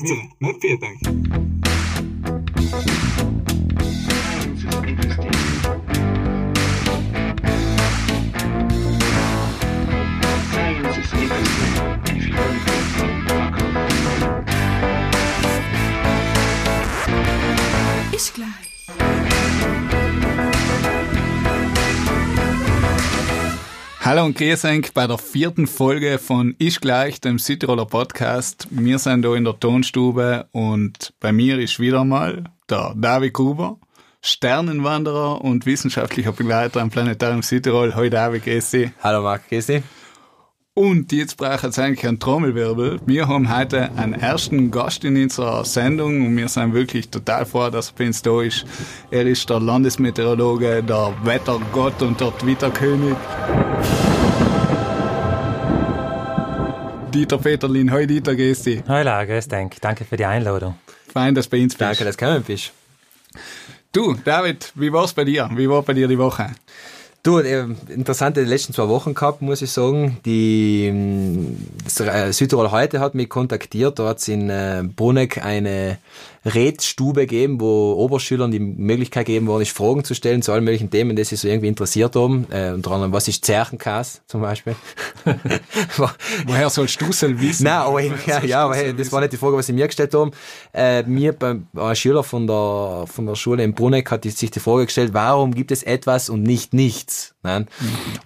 mir, nicht viel denken. Hallo und grüß euch bei der vierten Folge von Ich gleich, dem Südtiroler Podcast. Wir sind da in der Tonstube und bei mir ist wieder mal der David Gruber, Sternenwanderer und wissenschaftlicher Begleiter am Planetarium Südtirol. Hallo David, grüß dich. Hallo Marc, grüß dich. Und jetzt braucht es eigentlich einen Trommelwirbel. Wir haben heute einen ersten Gast in unserer Sendung und wir sind wirklich total froh, dass er uns da ist. Er ist der Landesmeteorologe, der Wettergott und der Twitterkönig. Dieter Peterlin, hi Dieter, grüß dich. Hallo, grüß dich. Danke für die Einladung. Fein, dass du bei uns bist. Danke, dass du gekommen bist. Du, David, wie war's bei dir? Wie war bei dir die Woche? Du, äh, interessante letzten zwei Wochen gehabt, muss ich sagen. Die ähm, äh, Südtirol heute hat mich kontaktiert. Da hat in äh, Bruneck eine Redstube gegeben, wo Oberschülern die Möglichkeit gegeben worden ist, Fragen zu stellen zu allen möglichen Themen, die sie so irgendwie interessiert haben. Äh, unter anderem, was ist Zerchenkas zum Beispiel? Woher sollst du es wissen? Nein, aber ich, ja, ja, aber hey, das war nicht die Frage, was sie mir gestellt haben. Äh, mir, beim, ein Schüler von der, von der Schule in Bruneck hat sich die Frage gestellt, warum gibt es etwas und nicht nichts? Nein?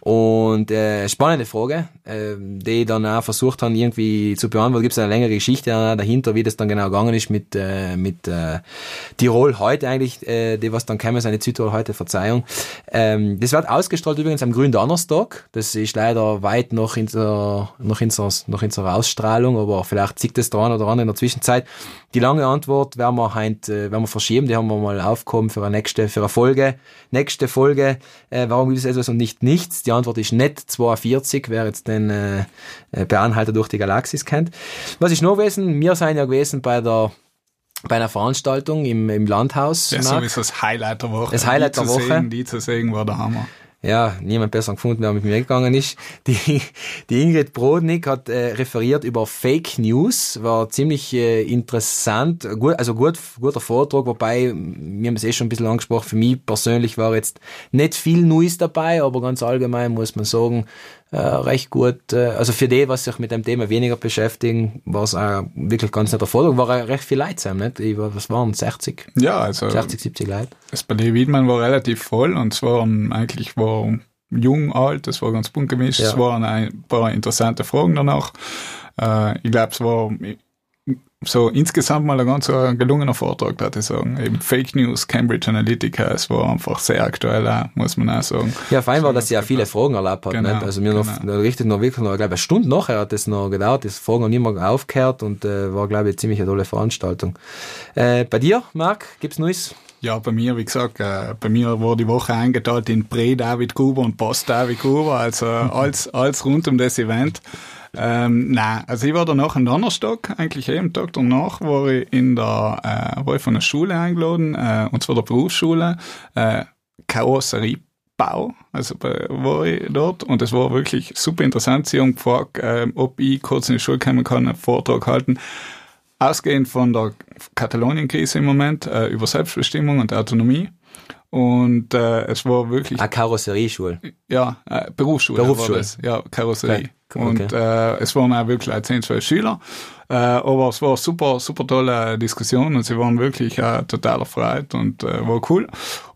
Und äh, spannende Frage, äh, die ich dann auch versucht haben, irgendwie zu beantworten. Gibt es eine längere Geschichte dahinter, wie das dann genau gegangen ist mit, äh, mit äh, Tirol heute eigentlich, äh, die was dann käme, seine Südtirol heute, Verzeihung. Ähm, das wird ausgestrahlt übrigens am grünen Donnerstag. Das ist leider weit noch in der, noch in der, noch in der Ausstrahlung, aber vielleicht zieht das dran oder an in der Zwischenzeit. Die lange Antwort werden wir heute, äh, werden wir verschieben, die haben wir mal aufgehoben für eine nächste, für eine Folge. Nächste Folge, äh, warum gibt es etwas und nicht nichts? Die Antwort ist nicht 42, wer jetzt den äh, äh, per Anhalter durch die Galaxis kennt. Was ist noch gewesen? Wir sind ja gewesen bei der bei einer Veranstaltung im, im Landhaus. Marc. sowieso das Highlight der Woche. Das Highlight die der zu Woche. Sehen, die zu sehen war der Hammer. Ja, niemand besser gefunden, wer mit mir gegangen ist. Die, die Ingrid Brodnik hat äh, referiert über Fake News, war ziemlich äh, interessant, gut, also gut, guter Vortrag, wobei, wir haben es eh schon ein bisschen angesprochen, für mich persönlich war jetzt nicht viel Neues dabei, aber ganz allgemein muss man sagen, äh, recht gut, äh, also für die, was sich mit dem Thema weniger beschäftigen, war es auch wirklich ganz netter Vortrag, war auch recht viel Leute zusammen, nicht? Ich war, was waren 60, Ja, also 60, 70 Leute? das Palais Wiedmann war relativ voll und es waren eigentlich war jung, alt, es war ganz bunt gemischt, Ja. es waren ein paar interessante Fragen danach. Äh, ich glaube, es war so insgesamt mal ein ganz äh, gelungener Vortrag, würde ich sagen. Eben Fake News, Cambridge Analytica, es war einfach sehr aktuell, auch, muss man auch sagen. Ja, fein war, dass sie ja viele Fragen erlaubt hat. Genau, nicht? Also mir noch, genau. noch richtig noch wirklich noch, ich glaube, eine Stunde nachher hat das noch gedauert. Das Fragen haben immer aufgehört und äh, war, glaube ich, ziemlich eine tolle Veranstaltung. Äh, bei dir, Marc, gibt's Neues? Ja, bei mir, wie gesagt, äh, bei mir war die Woche eingeteilt in Pre-David Gruber und Post-David Gruber, also alles, alles rund um das Event. Ähm, nein, also ich war danach am Donnerstag, eigentlich jeden Tag danach, war ich in der, äh, war ich von der Schule eingeladen, äh, und zwar der Berufsschule, äh, Karosseriebau, also bei, war ich dort und es war wirklich super interessant. Sie haben gefragt, äh, ob ich kurz in die Schule kommen kann, einen Vortrag halten ausgehend von der Katalonien-Krise im Moment äh, über Selbstbestimmung und Autonomie. Und äh, es war wirklich, Eine Karosserieschule. ja, äh, Berufsschule. Berufsschule. War das. Ja, Karosserie. Okay. Und äh, es waren auch wirklich 10, 12 Schüler. Äh, aber es war super, super tolle Diskussion und sie waren wirklich äh, total erfreut und äh, war cool.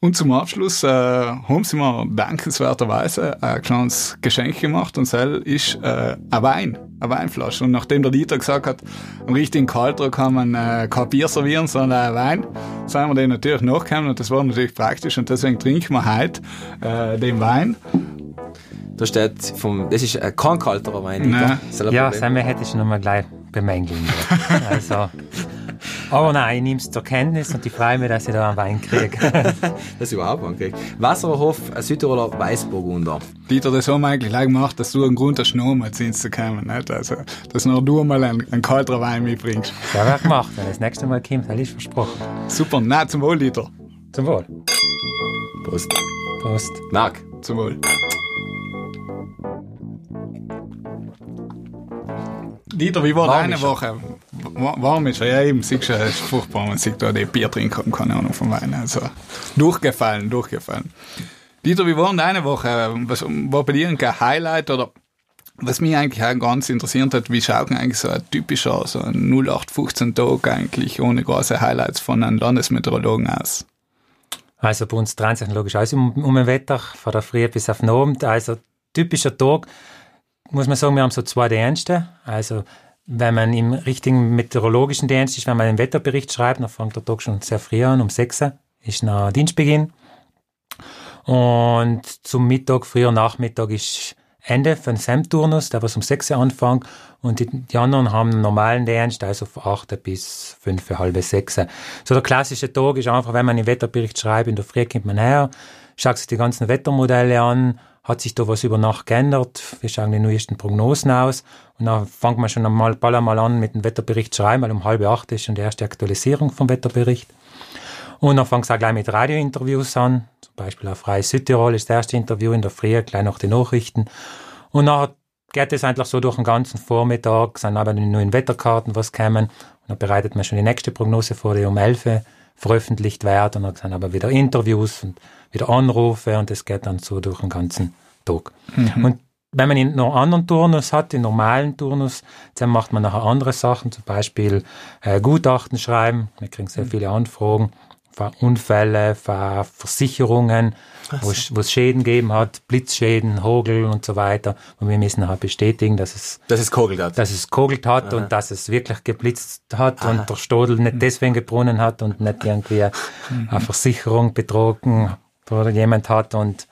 Und zum Abschluss äh, haben sie mir dankenswerterweise ein kleines Geschenk gemacht und das ist äh, ein Wein, eine Weinflasche. Und nachdem der Dieter gesagt hat, am richtigen Kalter kann man äh, kein Bier servieren, sondern ein Wein, sind wir dem natürlich nachgekommen und das war natürlich praktisch und deswegen trinken wir heute äh, den Wein. Da steht vom, das ist äh, kein kalterer Wein. Nein. Ein Ja. Sammy hätte ich noch mal gleich bemängeln. Also, aber nein, ich nehme es zur Kenntnis und ich freue mich, dass ich da einen Wein kriege. Das ist überhaupt angekriegt. Wasserhof, ein Südtiroler Weißburgunder. Dieter, das haben wir eigentlich gleich gemacht, dass du einen Grund hast, noch mal zu uns zu kommen. Nicht? Also, dass noch du mal einen, einen kalteren Wein mitbringst. Das habe ich gemacht. Wenn das nächste Mal kommt, habe ich versprochen. Super, na zum Wohl, Dieter. Zum Wohl. Prost. Prost. Marc, Zum Wohl. Dieter, wie war Warm deine ist er. Woche? wa- warm ist er, ja eben, siehst du, es ist furchtbar, man sieht da die Bier trinken und keine Ahnung vom Wein. Also, durchgefallen, durchgefallen. Dieter, wie war denn deine Woche? Was war bei dir ein Highlight oder was mich eigentlich auch ganz interessiert hat, wie schaut eigentlich so ein typischer, so ein 0815 Tag eigentlich ohne große Highlights von einem Landesmeteorologen aus? Also bei uns dreht sich logisch alles um, um den Wetter, von der Früh bis auf den Abend. Also typischer Tag, muss man sagen, wir haben so zwei Dienste. Also wenn man im richtigen meteorologischen Dienst ist, wenn man den Wetterbericht schreibt, dann fängt der Tag schon sehr früh an, um 6 Uhr ist noch Dienstbeginn. Und zum Mittag, früher Nachmittag ist Ende von SEM-Turnus, der was um 6 Uhr anfängt. Und die, die anderen haben einen normalen Dienst, also von 8 bis 5, halb 6. So der klassische Tag ist einfach, wenn man den Wetterbericht schreibt, in der Früh kommt man her, schaut sich die ganzen Wettermodelle an, hat sich da was über Nacht geändert, wir schauen die neuesten Prognosen aus und dann fängt man schon einmal, bald einmal an mit dem Wetterbericht schreiben, weil um halb acht ist schon die erste Aktualisierung vom Wetterbericht. Und dann fängt es auch gleich mit Radiointerviews an. Zum Beispiel auf Freie Südtirol ist das erste Interview in der Früh, gleich nach den Nachrichten. Und nachher geht es eigentlich so durch den ganzen Vormittag, sind aber die neuen Wetterkarten, was kommen. Und dann bereitet man schon die nächste Prognose vor, die um 11 Uhr veröffentlicht wird. Und dann sind aber wieder Interviews und wieder Anrufe und es geht dann so durch den ganzen Tag. Und wenn man einen anderen Turnus hat, den normalen Turnus, dann macht man nachher andere Sachen, zum Beispiel äh, Gutachten schreiben. Wir kriegen sehr viele Anfragen Unfälle, von Versicherungen, wo es wo es Schäden gegeben hat, Blitzschäden, Hagel und so weiter. Und wir müssen nachher bestätigen, dass es Das ist kogelt hat. dass es kogelt hat und dass es wirklich geblitzt hat und der Stodel nicht deswegen gebrunnen hat und nicht irgendwie eine Versicherung betrogen oder jemand hat und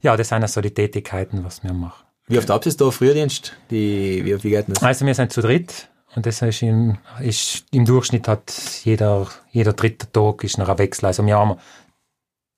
ja, das sind also die Tätigkeiten, was wir machen. Wie oft habt ihr da Frühdienst? Die, wie, wie geht das? Also wir sind zu dritt und das ist im, ist, im Durchschnitt hat jeder, jeder dritte Tag ist noch ein Wechsel. Also wir haben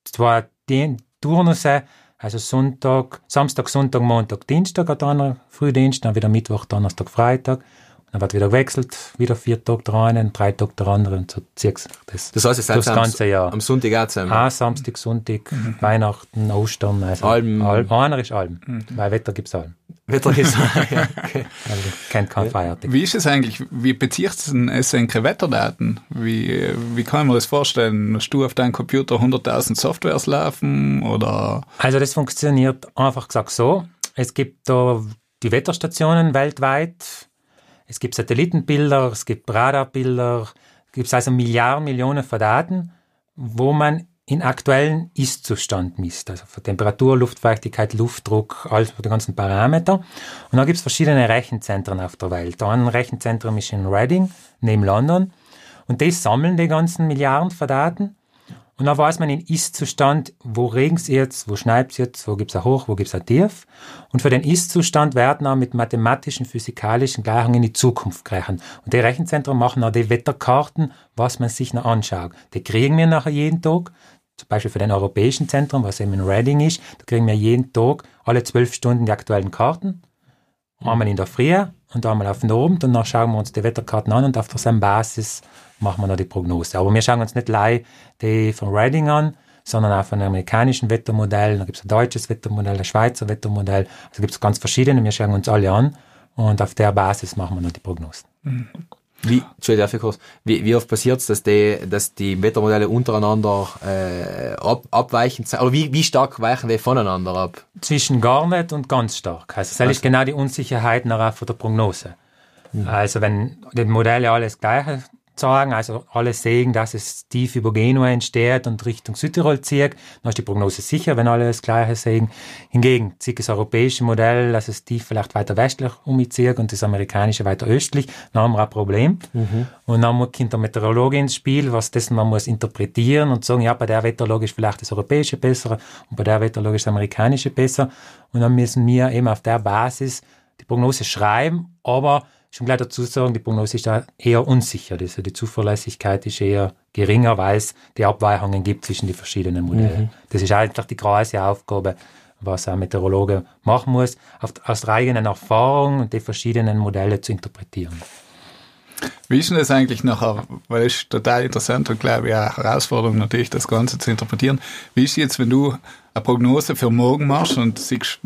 zwar die Turnusse, also Sonntag, Samstag, Sonntag, Montag, Dienstag einer Frühdienst, dann wieder Mittwoch, Donnerstag, Freitag. Dann wird wieder gewechselt, wieder vier Tage der eine, drei Tage der andere und so zieht sich das, Das heißt, es das ganze Jahr. am Sonntag auch zusammen. Ah, Samstag, Sonntag, Weihnachten, Ostern. Also Alben. Alben. Einer ist Alben, weil Wetter gibt's Alben. Wetter ist, ja, okay. Also kennt kein Feiertag. Wie ist es eigentlich? Wie bezieht es enkere Wetterdaten? Wie, wie kann ich mir das vorstellen? Hast du auf deinem Computer 100.000 Softwares laufen oder? Also das funktioniert einfach gesagt so. Es gibt da die Wetterstationen weltweit. Es gibt Satellitenbilder, es gibt Radarbilder. Es gibt also Milliarden, Millionen von Daten, wo man in aktuellen Ist-Zustand misst. Also für Temperatur, Luftfeuchtigkeit, Luftdruck, alles die ganzen Parameter. Und da gibt es verschiedene Rechenzentren auf der Welt. Ein Rechenzentrum ist in Reading, neben London. Und die sammeln die ganzen Milliarden von Daten. Und dann weiß man in Ist-Zustand, wo regen's jetzt, wo schneit's jetzt, wo gibt's ein Hoch, wo gibt's ein Tief. Und für den Ist-Zustand werden auch mit mathematischen, physikalischen Gleichungen in die Zukunft gerechnet. Und die Rechenzentren machen auch die Wetterkarten, was man sich noch anschaut. Die kriegen wir nachher jeden Tag. Zum Beispiel für den europäischen Zentrum, was eben in Reading ist, da kriegen wir jeden Tag alle zwölf Stunden die aktuellen Karten. Einmal in der Früh und einmal auf den Abend und dann schauen wir uns die Wetterkarten an und auf derselben Basis machen wir noch die Prognose. Aber wir schauen uns nicht live die von Reading an, sondern auch von einem amerikanischen Wettermodell, da gibt es ein deutsches Wettermodell, ein Schweizer Wettermodell, also gibt es ganz verschiedene, wir schauen uns alle an und auf der Basis machen wir noch die Prognosen. Wie, ich kurz, wie, wie oft passiert es, dass die, dass die Wettermodelle untereinander äh, ab, abweichen? Oder wie, wie stark weichen die voneinander ab? Zwischen gar nicht und ganz stark. Also das ist genau die Unsicherheit nachher von der Prognose. Also wenn die Modelle alles Gleiche sagen, also alle sehen, dass es tief über Genua entsteht und Richtung Südtirol zieht, dann ist die Prognose sicher, wenn alle das Gleiche sehen. Hingegen zieht das europäische Modell, dass es tief vielleicht weiter westlich umzieht und das amerikanische weiter östlich, dann haben wir ein Problem. Und dann kommt der Meteorologe ins Spiel, was das man muss interpretieren und sagen, ja, bei der Wetterlage ist vielleicht das europäische besser und bei der Wetterlage ist das amerikanische besser. Und dann müssen wir eben auf der Basis die Prognose schreiben, aber schon gleich dazu sagen, die Prognose ist da eher unsicher. Also die Zuverlässigkeit ist eher geringer, weil es die Abweichungen gibt zwischen den verschiedenen Modellen. Das ist eigentlich die große Aufgabe, was ein Meteorologe machen muss, aus der eigenen Erfahrung und die verschiedenen Modelle zu interpretieren. Wie ist denn das eigentlich nachher, weil es ist total interessant und glaube ich auch eine Herausforderung natürlich, das Ganze zu interpretieren. Wie ist jetzt, wenn du eine Prognose für morgen machst und siehst,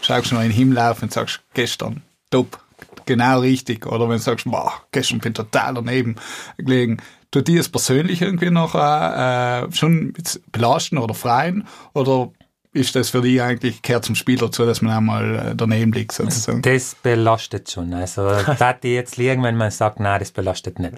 schaust noch in den Himmel auf und sagst, gestern, top, genau richtig. Oder wenn du sagst, boah, gestern bin ich total daneben gelegen. Tut dir es persönlich irgendwie noch äh, schon belasten oder freien? Oder ist das für dich eigentlich, gehört zum Spiel dazu, dass man einmal äh, daneben liegt, sozusagen? Das belastet schon. Also, da die jetzt liegen, wenn man sagt, nein, das belastet nicht.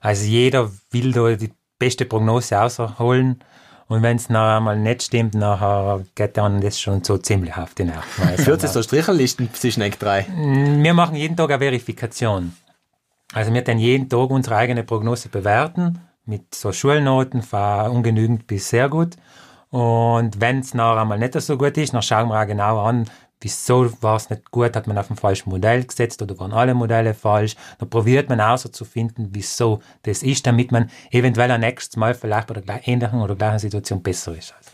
Also, jeder will da die beste Prognose rausholen. Und wenn es nachher mal nicht stimmt, nachher geht dann das schon so ziemlich auf die. Also, Führt es so Strichelisten zwischen euch drei? wir machen jeden Tag eine Verifikation. Also wir dann jeden Tag unsere eigene Prognose bewerten mit so Schulnoten von ungenügend bis sehr gut. Und wenn es nachher einmal nicht so gut ist, dann schauen wir auch genau an, wieso war es nicht gut, hat man auf ein falsches Modell gesetzt oder waren alle Modelle falsch. Dann probiert man herauszufinden, wieso das ist, damit man eventuell ein nächstes Mal vielleicht bei der gleich- ähnlichen oder gleichen Situation besser ist. Also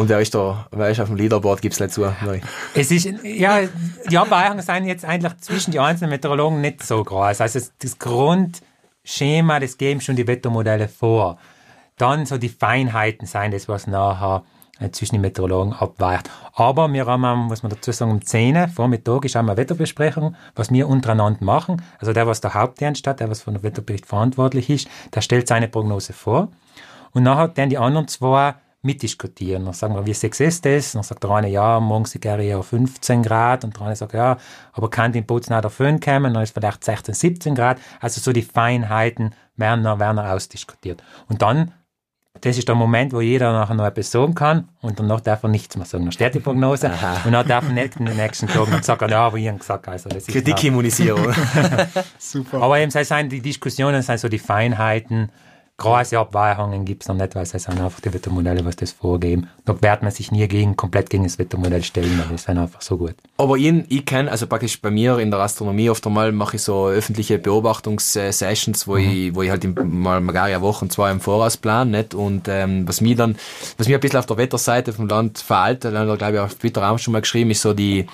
Und wer ist da, wer ist auf dem Leaderboard, gibt's nicht zu. Nein. es ist, ja, die Abweichungen sind jetzt eigentlich zwischen den einzelnen Meteorologen nicht so groß. Also das Grundschema, das geben schon die Wettermodelle vor. Dann so die Feinheiten sein, das was nachher zwischen den Meteorologen abweicht. Aber wir haben, am, muss man dazu sagen, um 10 Uhr Vormittag ist eine Wetterbesprechung, was wir untereinander machen. Also der, was der Hauptdienst hat, der, was von der Wetterbericht verantwortlich ist, der stellt seine Prognose vor. Und nachher dann die anderen zwei mitdiskutieren. Dann sagen wir, wie sechs ist das? Dann sagt der eine, ja, morgen sind ja 15 Grad. Und der andere sagt, ja, aber kann in Bozen auch der Föhn kommen? Dann ist vielleicht 16, 17 Grad. Also so die Feinheiten werden werden ausdiskutiert. Und dann, das ist der Moment, wo jeder nachher noch etwas sagen kann und danach darf er nichts mehr sagen. Dann steht die Prognose und dann darf er nicht in den nächsten Tagen dann sagen, ja, aber ich habe gesagt, also das ist Kritikimmunisierung. Super. aber eben, es sind die Diskussionen, sind so die Feinheiten. Große Abweichungen gibt es noch nicht, weil es sind einfach die Wettermodelle, was das vorgeben. Da wird man sich nie gegen, komplett gegen das Wettermodell stellen, weil die sind einfach so gut. Aber ich, ich kenne, also praktisch bei mir in der Astronomie oft einmal mache ich so öffentliche Beobachtungssessions, wo ich, wo ich halt mal magari Wochen zwei im Voraus plan, nicht? Und ähm, was mir dann, was mir ein bisschen auf der Wetterseite vom Land veraltet, dann glaube ich auf Twitter auch schon mal geschrieben, ist so die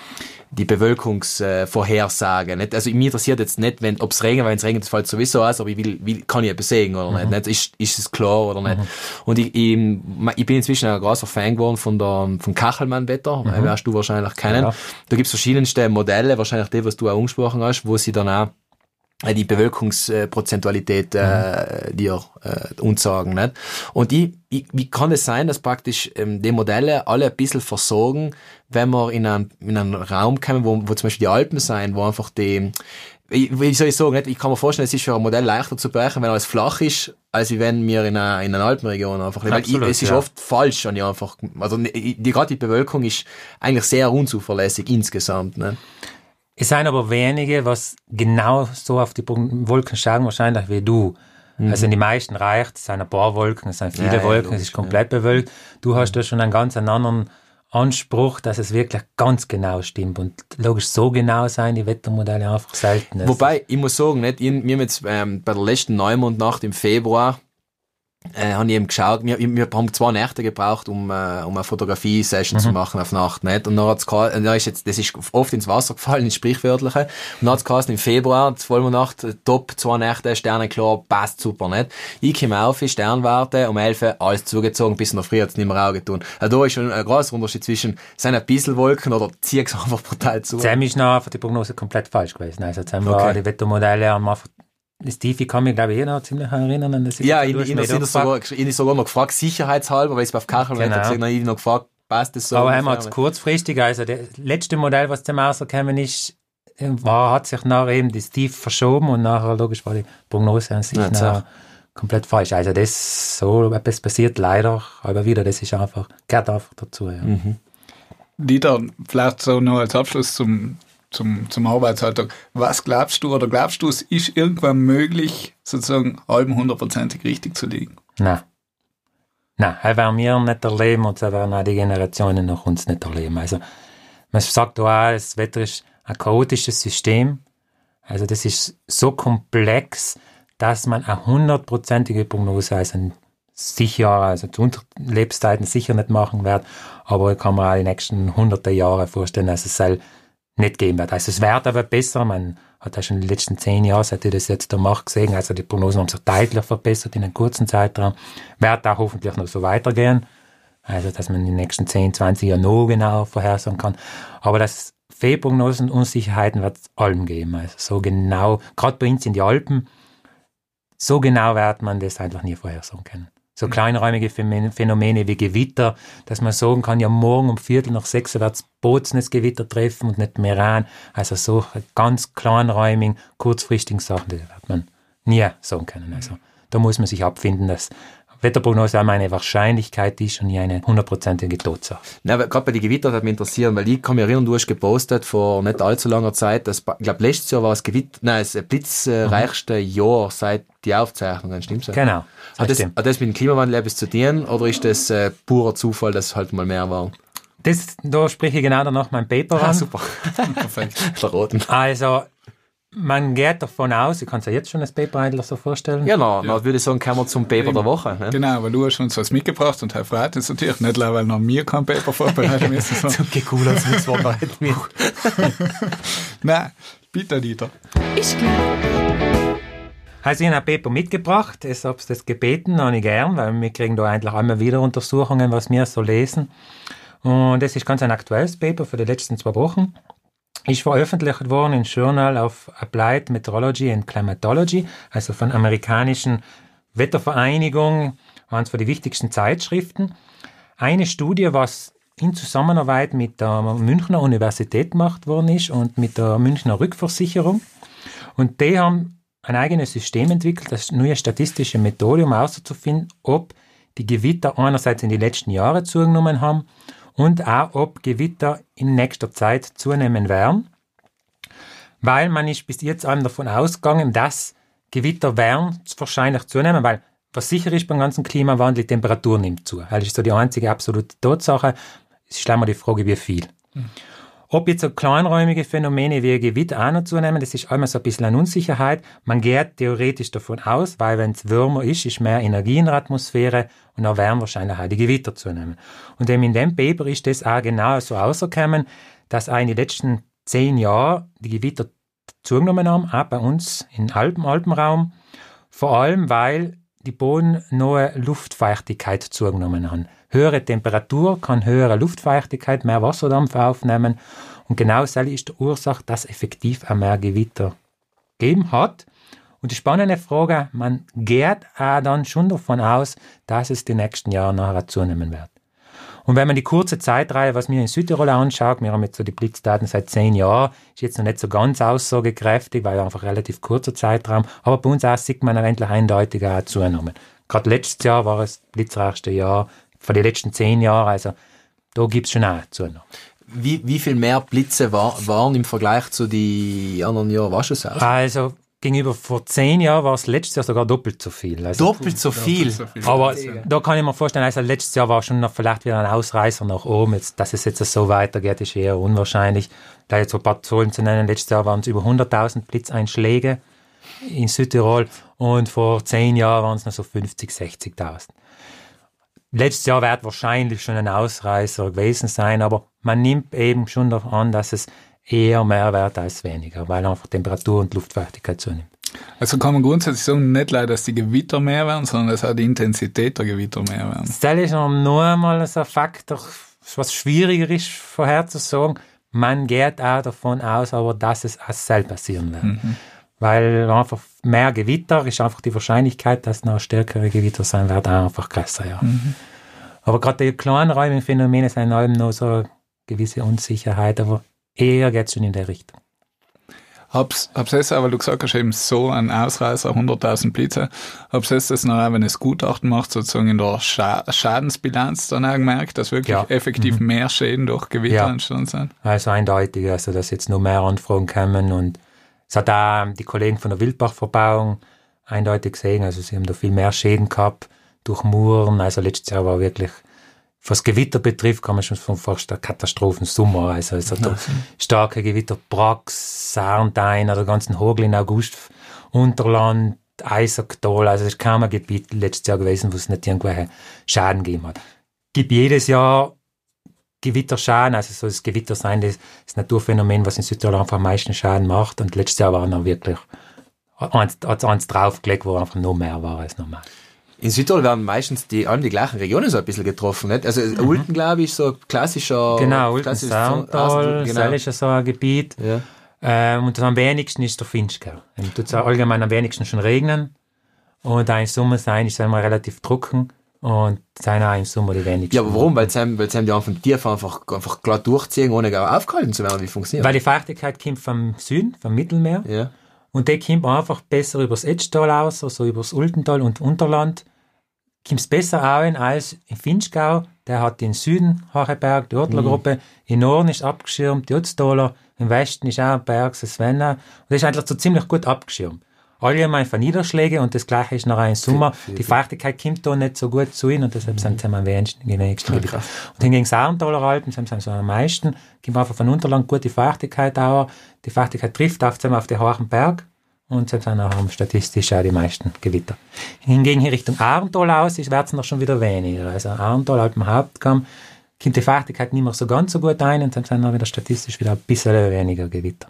die Bewölkungsvorhersage. Nicht? Also mich interessiert jetzt nicht, wenn ob's regnet, weil wenn es regnet, das fällt sowieso aus, aber ich will, will kann ich etwas sehen oder nicht? nicht? Ist, ist es klar oder nicht? Und ich, ich, ich bin inzwischen ein großer Fan geworden von der vom Kachelmann-Wetter, mhm. wirst du wahrscheinlich kennen. Ja. Da gibt's verschiedenste Modelle, wahrscheinlich die, was du auch angesprochen hast, wo sie dann auch äh, die Bewölkungsprozentualität äh, dir äh, uns sagen. Nicht? Und ich, ich, wie kann es sein, dass praktisch ähm, die Modelle alle ein bisschen versorgen, wenn wir in einen, in einen Raum kommen, wo, wo zum Beispiel die Alpen sein, wo einfach die ich, wie soll ich sagen, nicht? ich kann mir vorstellen, es ist für ein Modell leichter zu berechnen, wenn alles flach ist, als wenn wir in einer, in einer Alpenregion einfach leben. Absolut, ich, es ist ja. oft falsch, und ich einfach, also die, die, gerade die Bewölkung ist eigentlich sehr unzuverlässig insgesamt. Ne? Es sind aber wenige, was genau so auf die Wolken schauen, wahrscheinlich wie du. Also die meisten reicht, es sind ein paar Wolken, es sind viele Mhm. Ja, ja, Wolken, es logisch, ist komplett bewölkt. Du hast da schon einen ganz anderen Anspruch, dass es wirklich ganz genau stimmt. Und logisch, so genau sein die Wettermodelle einfach selten. Es Wobei, ich muss sagen, nicht, ich, wir haben jetzt ähm, bei der letzten Neumondnacht im Februar äh, haben eben geschaut, wir, wir haben zwei Nächte gebraucht, um, äh, um eine Fotografie-Session zu machen auf Nacht, nicht? Und dann hat's und dann ist jetzt, das ist oft ins Wasser gefallen, ins Sprichwörtliche. Und dann hat's geheißen, im Februar, Vollmondnacht, äh, top, zwei Nächte, Sterne klar, passt super, nicht? Ich komme auf, ich Sternwarte, um 11 Uhr, alles zugezogen, bis in der Früh hat's nicht mehr Auge tun. Also da ist schon ein großer Unterschied zwischen, sind ein bisschen Wolken oder zieh's einfach brutal zu. Sam ist noch einfach die Prognose komplett falsch gewesen. Also war Okay. die Wettermodelle haben einfach, das Tief, ich kann mich glaube ich eh noch ziemlich erinnern an das. Ja, ich, da ich, sogar, ich sogar noch gefragt, sicherheitshalber, weil ich es auf Kachel Genau. gesehen habe, ich noch gefragt, passt das so? Aber haben wir ungefähr? jetzt kurzfristig, also das letzte Modell, was zum rausgekommen ist, äh, war, hat sich nachher eben das Tief verschoben und nachher logisch war die Prognose an sich Ja, komplett falsch. Also das, so etwas passiert leider, aber wieder, das ist einfach, gehört einfach dazu, ja. Mhm. Dieter, vielleicht so noch als Abschluss zum, zum, zum Arbeitsalltag. Was glaubst du oder glaubst du, es ist irgendwann möglich, sozusagen halb hundertprozentig richtig zu liegen? Nein. Nein, das werden wir nicht erleben und das werden auch die Generationen nach uns nicht erleben. Also, man sagt auch, das Wetter ist ein chaotisches System. Also, das ist so komplex, dass man eine hundertprozentige Prognose, also sicher, also zu Lebzeiten sicher nicht machen wird, aber ich kann mir auch die nächsten hunderte Jahre vorstellen, dass es soll nicht geben wird. Also es wird aber besser, man hat ja schon in den letzten zehn Jahren, seit ich das jetzt da mache, gesehen, also die Prognosen haben sich deutlich verbessert in einem kurzen Zeitraum, wird auch hoffentlich noch so weitergehen, also dass man in den nächsten 10, 20 Jahren noch genauer vorhersagen kann, aber das Fehlprognosen und Unsicherheiten wird es allem geben. Also so genau, gerade bei uns in die Alpen, so genau wird man das einfach nie vorhersagen können. So kleinräumige Phänomen- Phänomene wie Gewitter, dass man sagen kann, ja morgen um Viertel nach sechs wird es Boznes Gewitter treffen und nicht mehr an. Also so ganz kleinräumigen, kurzfristigen Sachen, das wird man nie sagen können. Also da muss man sich abfinden, dass Wetterprognose einmal eine Wahrscheinlichkeit ist und nie eine hundertprozentige Tatsache. Gerade bei den Gewittern hat mich interessieren, weil ich kann mich erinnern, du hast gepostet vor nicht allzu langer Zeit, dass, ich glaube, letztes Jahr war es Gewitter, nein, das blitzreichste Jahr seit die Aufzeichnungen, stimmt's? Genau. Hat das, stimmt. hat das mit dem Klimawandel etwas zu tun oder ist das äh, purer Zufall, dass es halt mal mehr war? Das, da spreche ich genau danach mein Paper Ah, an. super. Perfekt. Also, man geht davon aus, ich kann es ja jetzt schon das Paper eigentlich so vorstellen. Ja, na, na, würde ich sagen, kommen wir zum Paper der Woche. Ne? Genau, weil du hast uns was mitgebracht und Herr Freit ist natürlich nicht, weil noch mir kein Paper vorbereiten müssen. sondern- Okay, cool, als wir vorbereiten mit. Nein, bitte, Dieter. Ich glaube, Also ich habe ein Paper mitgebracht, ich habe das gebeten, habe ich gern, weil wir kriegen da eigentlich einmal wieder Untersuchungen, was wir so lesen. Und das ist ganz ein aktuelles Paper für die letzten zwei Wochen. Ist veröffentlicht worden im Journal of Applied Meteorology and Climatology, also von amerikanischen Wettervereinigung, eines von die wichtigsten Zeitschriften. Eine Studie, was in Zusammenarbeit mit der Münchner Universität gemacht worden ist und mit der Münchner Rückversicherung. Und die haben ein eigenes System entwickelt, das neue statistische Methode, um herauszufinden, ob die Gewitter einerseits in den letzten Jahren zugenommen haben und auch, ob Gewitter in nächster Zeit zunehmen werden. Weil man ist bis jetzt einem davon ausgegangen, dass Gewitter werden wahrscheinlich zunehmen, weil was sicher ist beim ganzen Klimawandel, die Temperatur nimmt zu. Das ist so die einzige absolute Tatsache. Es ist immer die Frage, wie viel. Ob jetzt so kleinräumige Phänomene wie Gewitter auch noch zunehmen, das ist einmal so ein bisschen eine Unsicherheit. Man geht theoretisch davon aus, weil wenn es wärmer ist, ist mehr Energie in der Atmosphäre und dann werden wahrscheinlich auch die Gewitter zunehmen. Und eben in dem Paper ist das auch genau so rausgekommen, dass auch in den letzten zehn Jahren die Gewitter zugenommen haben, auch bei uns im Alpen, Alpenraum. Vor allem, weil die bodennahe Luftfeuchtigkeit zugenommen haben. Höhere Temperatur kann höhere Luftfeuchtigkeit, mehr Wasserdampf aufnehmen. Und genau das ist die Ursache, dass effektiv auch mehr Gewitter gegeben hat. Und die spannende Frage, man geht auch dann schon davon aus, dass es die nächsten Jahre nachher zunehmen wird. Und wenn man die kurze Zeitreihe, was mir in Südtirol anschaut, wir haben jetzt so die Blitzdaten seit zehn Jahren, ist jetzt noch nicht so ganz aussagekräftig, weil einfach relativ kurzer Zeitraum, aber bei uns auch sieht man endlich eindeutig auch zugenommen. Gerade letztes Jahr war es das blitzreichste Jahr von den letzten zehn Jahren, also da gibt es schon auch zugenommen. Wie, wie viel mehr Blitze war, waren im Vergleich zu den anderen Jahren? Auch? Also gegenüber vor zehn Jahren war es letztes Jahr sogar doppelt so viel. Also, Doppelt so viel. So viel. aber da kann ich mir vorstellen, also letztes Jahr war schon noch vielleicht wieder ein Ausreißer nach oben. Jetzt, dass es jetzt so weitergeht, ist eher unwahrscheinlich. Da jetzt so ein paar Zahlen zu nennen, letztes Jahr waren es über 100.000 Blitzeinschläge in Südtirol und vor zehn Jahren waren es noch so 50, 60.000. Letztes Jahr wird wahrscheinlich schon ein Ausreißer gewesen sein, aber man nimmt eben schon davon an, dass es eher mehr wird als weniger, weil einfach Temperatur und Luftfeuchtigkeit zunimmt. Also kann man grundsätzlich sagen, nicht leider, dass die Gewitter mehr werden, sondern dass auch die Intensität der Gewitter mehr werden. Das ist noch nur einmal so ein Faktor, was schwieriger ist vorherzusagen. Man geht auch davon aus, aber dass es auch selbst passieren wird. Weil einfach mehr Gewitter ist einfach die Wahrscheinlichkeit, dass noch stärkere Gewitter sein werden, auch einfach größer. Ja. Aber gerade die kleinräumigen Phänomene sind allem noch so eine gewisse Unsicherheit, aber eher geht es schon in der Richtung. Hab's, hab's es aber du gesagt hast eben so ein Ausreißer, 100.000 Blitze. Hab's es das noch, wenn es Gutachten macht, sozusagen in der Scha Schadensbilanz dann auch gemerkt, dass wirklich Ja. effektiv mehr Schäden durch Gewitter Ja. entstanden sind? Also eindeutig, also dass jetzt noch mehr Anfragen kommen und es hat auch die Kollegen von der Wildbachverbauung eindeutig gesehen, also sie haben da viel mehr Schäden gehabt durch Muren, also letztes Jahr war wirklich, was Gewitter betrifft, kann man schon von fast der Katastrophensummer, also es hat da starke Gewitter, Brax, Sarntein, oder ganzen Hogel in August, Unterland, Eisacktal, also es ist kaum ein Gebiet letztes Jahr gewesen, wo es nicht irgendwelche Schaden gegeben hat. Gibt jedes Jahr Gewitterschaden, also so das Gewitter sein, das, das Naturphänomen, was in Südtirol einfach am meisten Schaden macht. Und letztes Jahr war noch wirklich, es eins draufgelegt, wo einfach noch mehr war als normal. In Südtirol werden meistens die, allem die gleichen Regionen so ein bisschen getroffen, nicht? Also Ulten, glaube ich, so klassischer... Mhm. Genau, Ulten, Saartal, genau. so ein Gebiet. Ja. Ähm, und das am wenigsten ist der Finchgau. Tut es allgemein am wenigsten schon regnen. Und auch im Sommer sein ist es immer relativ trocken. Und sein auch im Sommer die wenigsten. Ja, aber warum? Weil sie, haben- weil sie haben die einfach tief einfach, einfach glatt durchziehen, ohne aufgehalten zu werden. Wie funktioniert Weil die Feuchtigkeit kommt vom Süden, vom Mittelmeer. Ja. Und die kommt einfach besser übers Edgetal aus, also übers Ultental und Unterland. Kommt es besser an als in Finchgau. Der hat den Süden Hacheberg, die Ortlergruppe. Im Norden ist abgeschirmt, die Otztaler. Im Westen ist auch ein Berg, das Svenna. Und das ist eigentlich so ziemlich gut abgeschirmt. Allgemein von Niederschläge und das gleiche ist nachher im Sommer. Die Feuchtigkeit kommt da nicht so gut zu ihnen und deshalb sind sie am wenigsten, die wenigsten Gebiete. Und hingegen Saarentaler Alpen sind sie so am meisten. Kommt einfach von Unterland gute Feuchtigkeit auch. Die Feuchtigkeit trifft auf, auf den hohen Berg und sie sind auch am statistisch auch die meisten Gewitter. Hingegen in Richtung Arntal aus ist, es noch schon wieder weniger. Also Arntal, Alpen Hauptkamm, kommt die Feuchtigkeit nicht mehr so ganz so gut ein und dann sind auch wieder statistisch wieder ein bisschen weniger Gewitter.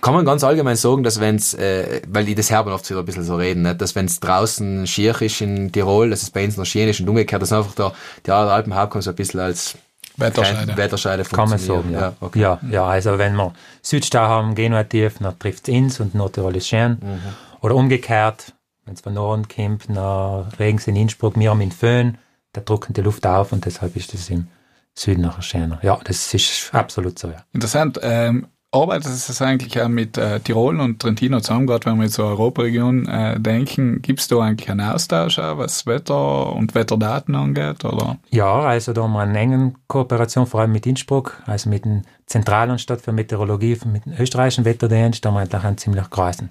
Kann man ganz allgemein sagen, dass wenn's, äh, weil die das Herben oft wieder ein bisschen so reden, nicht? dass wenn's draußen schier ist in Tirol, dass es bei uns noch schien ist und umgekehrt, dass einfach der, der Alpenhauptkamm so ein bisschen als Wetterscheide. Wetterscheide Kann man sagen, ja. ja. okay. ja, ja, also wenn wir Südstau haben, Genua-Tief, dann trifft es ins und Nordtirol ist schön. Mhm. Oder umgekehrt, wenn es von Norden kommt, dann regen sie in Innsbruck, wir haben in Föhn, da drücken die Luft auf und deshalb ist das im Süden nachher schöner. Ja, das ist absolut so, ja. Interessant. Ähm, arbeitet es eigentlich auch mit äh, Tirol und Trentino zusammen, gerade wenn wir jetzt zur Europaregion äh, denken, gibt es da eigentlich einen Austausch auch, was Wetter und Wetterdaten angeht? Oder? Ja, also da haben wir eine enge Kooperation, vor allem mit Innsbruck, also mit dem Zentralanstalt für Meteorologie, mit dem österreichischen Wetterdienst, da haben wir eigentlich einen ziemlich großen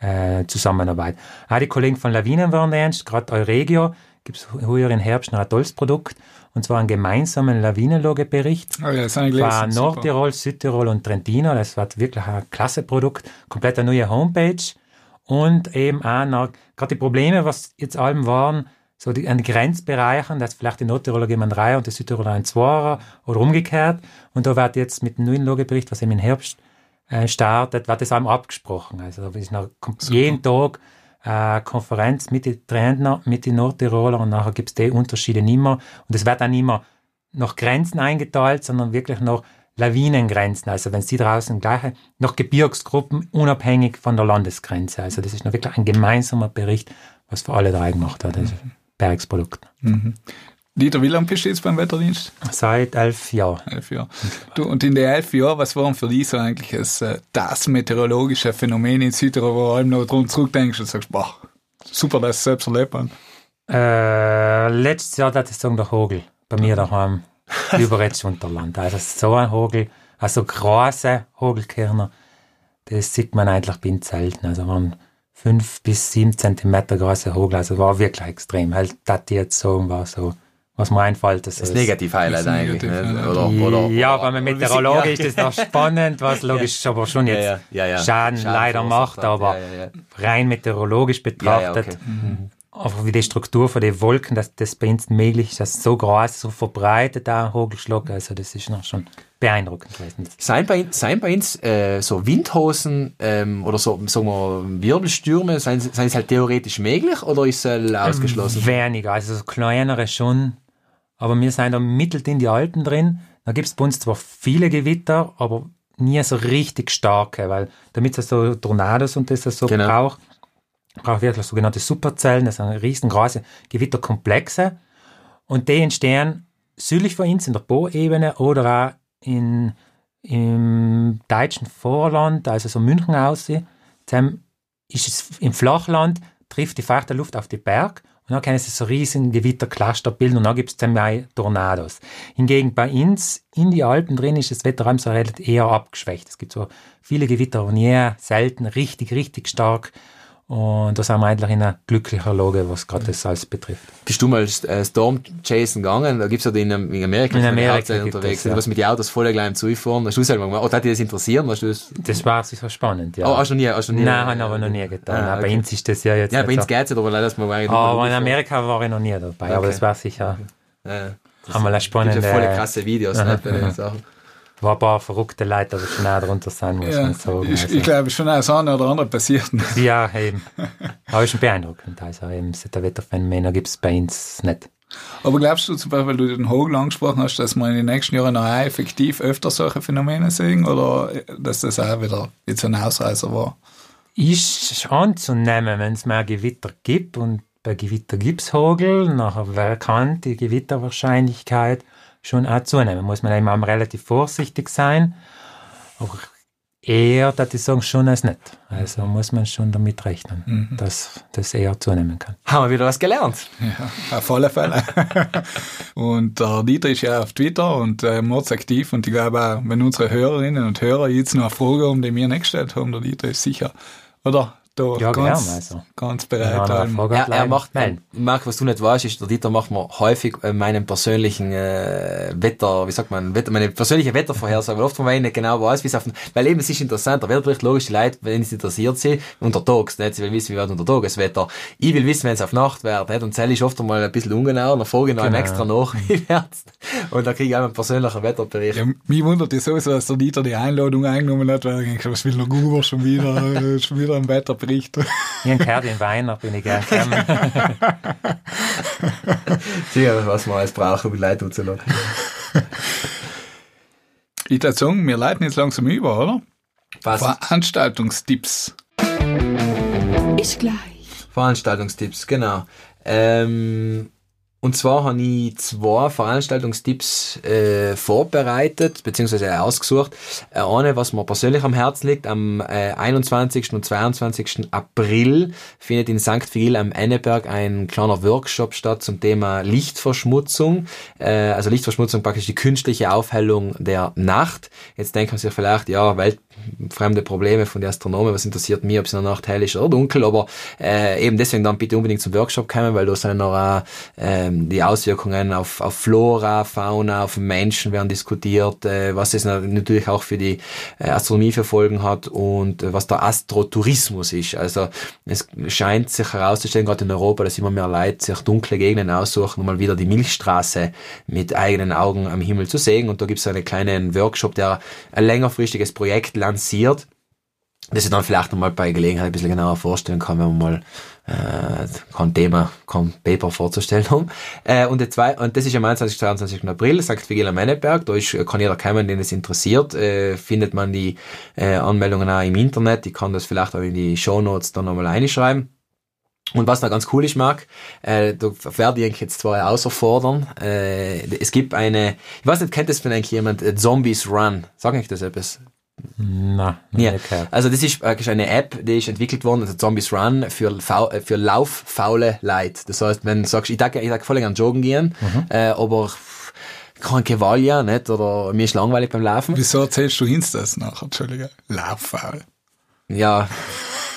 äh, Zusammenarbeit. Auch die Kollegen von Lawinenwarndienst, gerade Euregio, gibt es heuer im Herbst noch ein tolles Produkt, und zwar einen gemeinsamen Lawinenlagebericht Oh ja, das ich gelesen. Nordtirol, Südtirol und Trentino. Das wird wirklich ein klasse Produkt. Komplett eine neue Homepage. Und eben auch noch, gerade die Probleme, was jetzt allem waren, so die, an den Grenzbereichen, dass vielleicht die Nordtiroler geben einen Dreier und die Südtiroler einen Zweier oder umgekehrt. Und da wird jetzt mit dem neuen Lagebericht, was eben im Herbst äh, startet, wird das allem abgesprochen. Also da ist noch jeden Tag eine Konferenz mit den Trainern, mit den Nordtiroler und nachher gibt es die Unterschiede nicht mehr. Und es wird dann nicht mehr nach Grenzen eingeteilt, sondern wirklich nach Lawinengrenzen. Also wenn sie draußen gleiche, nach Gebirgsgruppen unabhängig von der Landesgrenze. Also das ist noch wirklich ein gemeinsamer Bericht, was für alle drei gemacht hat. Also Bergsprodukt. Dieter, wie lange bist du jetzt beim Wetterdienst? Seit elf Jahren. Elf Jahre. Du, und in den elf Jahren, was waren für dich so eigentlich das, äh, das meteorologische Phänomen in Südtirol, wo du allem noch drum zurückdenkst und sagst, boah, super, dass ich selbst erlebt habe. Äh, letztes Jahr, das ist der Hogel. Bei mir daheim. über jetzt Unterland. Also so ein Hogel, also große Hogelkirner, das sieht man eigentlich bin selten. Also waren fünf bis sieben Zentimeter große Hogel, also war wirklich extrem. Halt, das die jetzt sagen, war so, was mir einfällt. Das, Das ist- Negativ-Highlight Das eigentlich. Negativ-Highlight. Nicht? Oder, oder, ja, oder, aber mit oder- Meteorologie ja. ist das noch spannend, was logisch aber schon jetzt ja, ja, ja. Schaden, leider macht, hat. aber Ja, ja, ja. rein meteorologisch betrachtet, ja, okay. einfach wie die Struktur von den Wolken, dass das bei uns möglich ist, dass so groß, so verbreitet da ein Hogelschlag, also das ist noch schon beeindruckend gewesen. Sein bei, sein bei uns äh, so Windhosen ähm, oder so, sagen wir, Wirbelstürme, sind, sind es halt theoretisch möglich oder ist es äh, ausgeschlossen? Weniger, also so kleinere schon, aber wir sind da mittel in die Alpen drin. Da gibt es bei uns zwar viele Gewitter, aber nie so richtig starke, weil damit es so Tornados und das so Genau. braucht, braucht wirklich sogenannte Superzellen, das sind riesengroße Gewitterkomplexe und die entstehen südlich von uns in der Po-Ebene oder auch in, im deutschen Vorland, also so München aussehen. Dann ist es im Flachland, trifft die feuchte Luft auf die Berg und dann können sie so riesen Gewittercluster bilden und dann gibt es dann mehr Tornados. Hingegen bei uns in die Alpen drin ist das Wetter so relativ eher abgeschwächt. Es gibt so viele Gewitter, aber nie selten richtig, richtig stark. Und da sind wir eigentlich in einer glücklicher Lage, was gerade das alles betrifft. Bist du mal äh, Storm Chasen gegangen? Da gibt's ja in, in Amerika, In Amerika gibt unterwegs, es, ja. was mit den Autos voll gleich im Zufahren. Hast du selber gemacht? Oder hat dich das interessieren? Hast du das? Das war sicher spannend, ja. Oh, hast du nie, hast du nie? Nein, habe ich aber noch nie getan. Ah, Aber Bei okay. uns ist das ja jetzt Ja, bei uns so. geht's ja, aber leider, dass man eigentlich Aber in Amerika war ich noch nie dabei. Aber Okay. das war sicher Ja, einmal eine gibt spannende... ja voll krasse Videos, ne, bei den. Sachen. Wo ein paar verrückte Leute aber schon auch drunter sein, muss Ja, man sagen. ich, Also, ich glaube schon, das eine oder andere passiert. ja, eben. Aber ist schon beeindruckend. Also eben, solche Wetterphänomene gibt es bei uns nicht. Aber glaubst du zum Beispiel, weil du den Hogel angesprochen hast, dass wir in den nächsten Jahren noch effektiv öfter solche Phänomene sehen oder dass das auch wieder jetzt ein Ausreißer war? Ist anzunehmen, wenn es mehr Gewitter gibt und bei Gewitter gibt es Hagel, nachher wer kann die Gewitterwahrscheinlichkeit schon auch zunehmen. Muss man eben relativ vorsichtig sein. Aber eher, dass ich sagen, schon als nicht. Also muss man schon damit rechnen, dass das eher zunehmen kann. Haben wir wieder was gelernt. Ja, auf alle Fälle. und der Dieter ist ja auf Twitter und äh, mordsaktiv und ich glaube auch, wenn unsere Hörerinnen und Hörer jetzt noch eine Frage haben, die wir nicht gestellt haben, der Dieter ist sicher, oder? Da Ja, ganz, gern, also. ganz bereit. Frage Er, er macht, melden. Marc, was du nicht weißt, ist, der Dieter macht mir häufig äh, meinen persönlichen äh, Wetter, wie sagt man, Wetter, meine persönliche Wettervorhersage, weil oft von ich nicht genau weiß, wie es auf den, weil eben es ist interessant, der Wetterbericht, logisch, die Leute, wenn sie interessiert sind, untertags, nicht, sie will wissen, wie wird untertags das Wetter. Ich will wissen, wenn es auf Nacht wird, nicht, und Zell ist oft einmal ein bisschen ungenau, dann frage ich noch Genau. extra nach, wie wird's, und dann kriege ich auch einen persönlichen Wetterbericht. Ja, mich wundert es sowieso, dass der Dieter die Einladung eingenommen hat, weil ich denke, was will der Guber schon wieder, schon wieder ein Wetterbericht. Ich habe gehört, in Weiner bin ich gern. Sicher, was man alles braucht, um die Leute umzulassen. Ich würde sagen, wir leiten jetzt langsam über, oder? Was? Veranstaltungstipps. Ist gleich. Veranstaltungstipps, genau. Ähm, und zwar habe ich zwei Veranstaltungstipps äh, vorbereitet, beziehungsweise ausgesucht. Äh, eine, was mir persönlich am Herzen liegt, am äh, 21. und 22. April findet in St. Vigil am Enneberg ein kleiner Workshop statt zum Thema Lichtverschmutzung. Äh, also Lichtverschmutzung praktisch die künstliche Aufhellung der Nacht. Jetzt denken Sie vielleicht, ja, weltfremde Probleme von den Astronomen, was interessiert mich, ob es in der Nacht hell ist oder dunkel, aber äh, eben deswegen dann bitte unbedingt zum Workshop kommen, weil da sind noch auch, ähm, die Auswirkungen auf, auf Flora, Fauna, auf Menschen werden diskutiert, äh, was es na- natürlich auch für die äh, Astronomie für Folgen hat und äh, was der Astrotourismus ist. Also es scheint sich herauszustellen, gerade in Europa, dass immer mehr Leute sich dunkle Gegenden aussuchen, um mal wieder die Milchstraße mit eigenen Augen am Himmel zu sehen. Und da gibt es einen kleinen Workshop, der ein längerfristiges Projekt lanciert, das ich dann vielleicht nochmal bei Gelegenheit ein bisschen genauer vorstellen kann, wenn man mal äh, kein Thema, kein Paper vorzustellen haben. Äh, und, der zwei, und das ist am 21. 22. April, St. Vigil am Menneberg. Da ist, kann jeder kommen, den es interessiert. Äh, findet man die äh, Anmeldungen auch im Internet. Ich kann das vielleicht auch in die Shownotes dann nochmal einschreiben. Und was da ganz cool ist, Marc, äh, da werde ich jetzt zwar außerfordern. Äh, es gibt eine, ich weiß nicht, kennt das vielleicht jemand, äh, Zombies Run? Sag ich das etwas? Nein, Ja, also das ist eine App, die ist entwickelt worden, also Zombies Run, für, äh, für lauffaule Leute. Das heißt, wenn du sagst, ich darf, ich darf voll gern joggen gehen, äh, aber kein Gevalia, nicht, oder mir ist langweilig beim Laufen. Wieso erzählst du uns das nachher? Entschuldige. Lauffaul. Ja.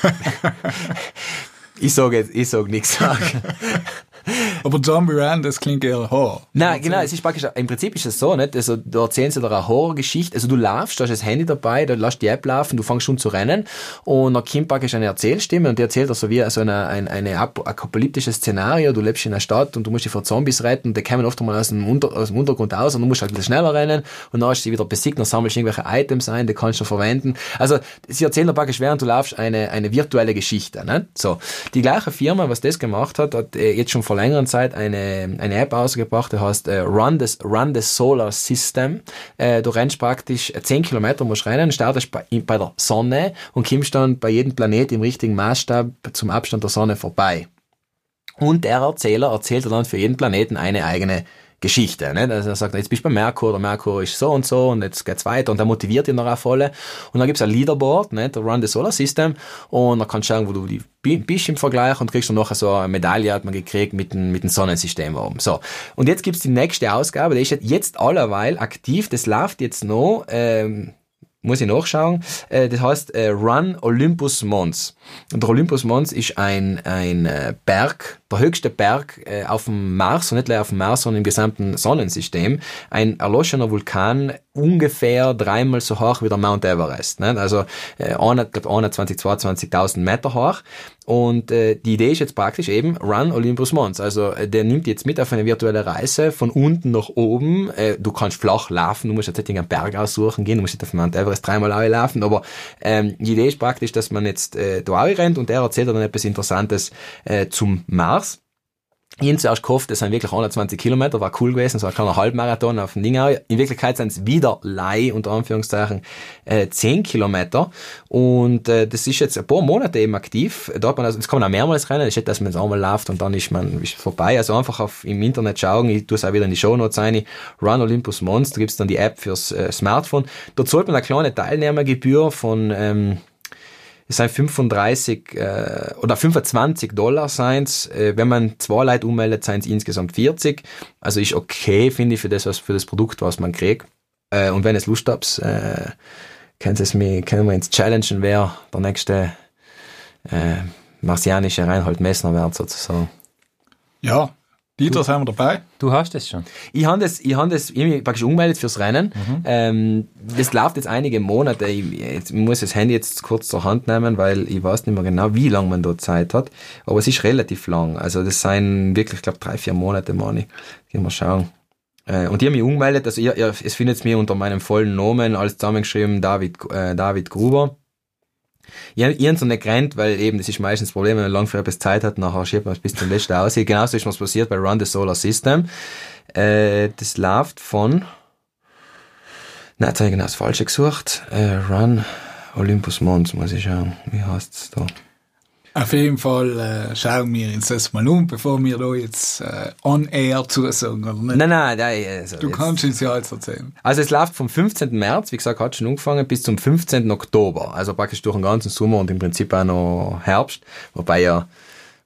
ich sage jetzt, ich sag nichts. Aber Zombie Run, das klingt eher Horror. Nein, genau, es ist praktisch, im Prinzip ist es so, nicht? Also, da erzählen sie dir eine Horrorgeschichte, also du laufst, du hast das Handy dabei, du lässt die App laufen, du fängst schon zu rennen, und dann kommt praktisch eine Erzählstimme, und die erzählt dir so wie so eine, ein, eine ap- apokalyptisches Szenario, du lebst in einer Stadt, und du musst dich vor Zombies retten, und die kommen oft mal aus dem, Unter, aus dem Untergrund aus, und du musst halt ein schneller rennen, und dann hast du sie wieder besiegt, dann sammelst du irgendwelche Items ein, die kannst du verwenden. Also, sie erzählen dir praktisch, während du laufst, eine, eine virtuelle Geschichte, ne? So. Die gleiche Firma, was das gemacht hat, hat äh, jetzt schon vor längerer Zeit eine, eine App ausgebracht, die heißt äh, Run, the, Run the Solar System. Äh, du rennst praktisch 10 Kilometer, musst rennen, startest bei, bei der Sonne und kommst dann bei jedem Planet im richtigen Maßstab zum Abstand der Sonne vorbei. Und der Erzähler erzählt dann für jeden Planeten eine eigene Geschichte. Nicht? Also er sagt, jetzt bist du bei Merkur, der Merkur ist so und so und jetzt geht's weiter und der motiviert dich auch voll. Und dann gibt's ein Leaderboard, nicht? der Run the Solar System und dann kannst du schauen, wo du die bi- bist im Vergleich und kriegst dann nachher so eine Medaille hat man gekriegt mit dem, mit dem Sonnensystem oben. So. Und jetzt gibt's die nächste Ausgabe, die ist jetzt- jetzt allerweil aktiv, das läuft jetzt noch, ähm, muss ich nachschauen. Äh, das heißt äh, Run Olympus Mons. Und der Olympus Mons ist ein, ein äh, Berg der höchste Berg äh, auf dem Mars, und nicht nur auf dem Mars, sondern im gesamten Sonnensystem, ein erloschener Vulkan ungefähr dreimal so hoch wie der Mount Everest. Nicht? Also äh, 21, 22.000 Meter hoch. Und äh, die Idee ist jetzt praktisch eben Run Olympus Mons. Also äh, der nimmt jetzt mit auf eine virtuelle Reise von unten nach oben. Äh, du kannst flach laufen, du musst jetzt nicht einen Berg aussuchen gehen, du musst nicht auf Mount Everest dreimal laufen, aber ähm, die Idee ist praktisch, dass man jetzt äh, da rennt und der erzählt dann etwas Interessantes äh, zum Mars. Ich zuerst gehofft, das sind wirklich 120 Kilometer, war cool gewesen, so ein kleiner Halbmarathon auf dem Dingau. In Wirklichkeit sind es wieder Lei, unter Anführungszeichen, äh, 10 Kilometer. Und äh, das ist jetzt ein paar Monate eben aktiv. Da hat man also, das kann man auch mehrmals rennen, das ist dass man es einmal läuft und dann ist man ist vorbei. Also einfach auf, im Internet schauen, ich tue es auch wieder in die Show Notes rein, Run Olympus Mons, da gibt's dann die App fürs äh, Smartphone. Dort zahlt man eine kleine Teilnehmergebühr von... Ähm, es sind 35 äh, oder 25 Dollar seins. Äh, wenn man zwei Leute ummeldet, sind es insgesamt 40. Also ist okay, finde ich, für das, was, für das Produkt, was man kriegt. Äh, und wenn es Lust habt, äh, Sie es mir, können wir ins challengen, wer der nächste äh, marsianische Reinhold Messner wird, sozusagen. Ja, Dieter, sind wir dabei? Du hast es schon. Ich habe das, ich habe das irgendwie praktisch umgemeldet fürs Rennen. Ähm, das läuft jetzt einige Monate. Ich, jetzt, ich muss das Handy jetzt kurz zur Hand nehmen, weil ich weiß nicht mehr genau, wie lange man dort Zeit hat. Aber es ist relativ lang. Also das sind wirklich, ich glaube, drei, vier Monate, meine ich. Gehen wir schauen. Äh, und die haben mich umgemeldet. Also ihr, ihr, es findet mir unter meinem vollen Namen, alles zusammengeschrieben, David, äh, David Gruber. Ich, habe so nicht gerannt, weil eben, das ist meistens das Problem, wenn man lang für etwas Zeit hat, nachher schiebt man es bis zum letzten aus. Genauso ist was passiert bei Run the Solar System. Äh, das läuft von, nein, jetzt habe ich genau das Falsche gesucht. Äh, Run Olympus Mons, muss ich schauen. Wie heißt es da? Auf jeden Fall äh, schauen wir uns das mal um, bevor wir da jetzt äh, on air zusagen, oder nicht? Nein, nein, nein also Du kannst uns ja jetzt erzählen. Also es läuft vom 15. März, wie gesagt, hat schon angefangen, bis zum 15. Oktober. Also praktisch durch den ganzen Sommer und im Prinzip auch noch Herbst. Wobei ja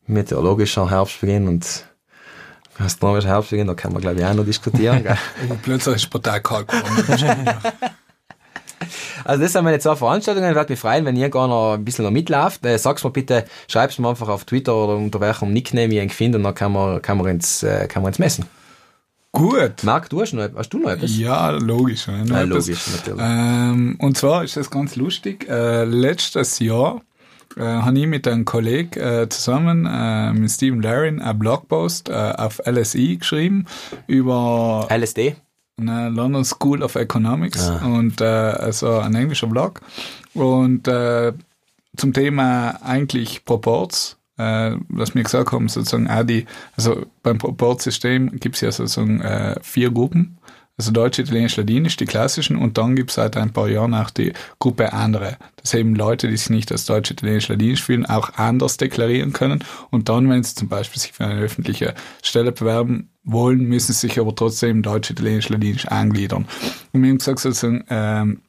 meteorologischer Herbst beginnt und astronomischer Herbst beginnt, da kann man glaube ich auch noch diskutieren. Aber plötzlich ist Partei kalt geworden. Also das sind meine zwei Veranstaltungen. Ich würde mich freuen, wenn ihr gar noch ein bisschen noch mitläuft. Äh, sag's mir bitte, schreib's mir einfach auf Twitter oder unter welchem Nickname ich ihn finde und dann kann man, kann man ins, äh, kann man ins messen. Gut. Marc, du hast noch, hast du noch etwas? Ja, logisch. Ja, Ja, logisch, natürlich. Ähm, und zwar ist das ganz lustig. Äh, letztes Jahr äh, habe ich mit einem Kollegen äh, zusammen, äh, mit Stephen Larin, einen Blogpost äh, auf LSI geschrieben über LSD? Eine London School of Economics und äh, also ein englischer Blog. Und äh, zum Thema eigentlich Proports, äh, was wir gesagt haben, sozusagen auch die, also beim Proportsystem gibt es ja sozusagen äh, vier Gruppen, also Deutsch, Italienisch, Ladinisch, die klassischen und dann gibt es seit ein paar Jahren auch die Gruppe andere. Das eben Leute, die sich nicht als Deutsch, Italienisch, Ladinisch fühlen, auch anders deklarieren können und dann, wenn sie zum Beispiel sich für eine öffentliche Stelle bewerben wollen, müssen sie sich aber trotzdem Deutsch, Italienisch, Ladinisch angliedern. Und wir haben gesagt, sozusagen, ähm,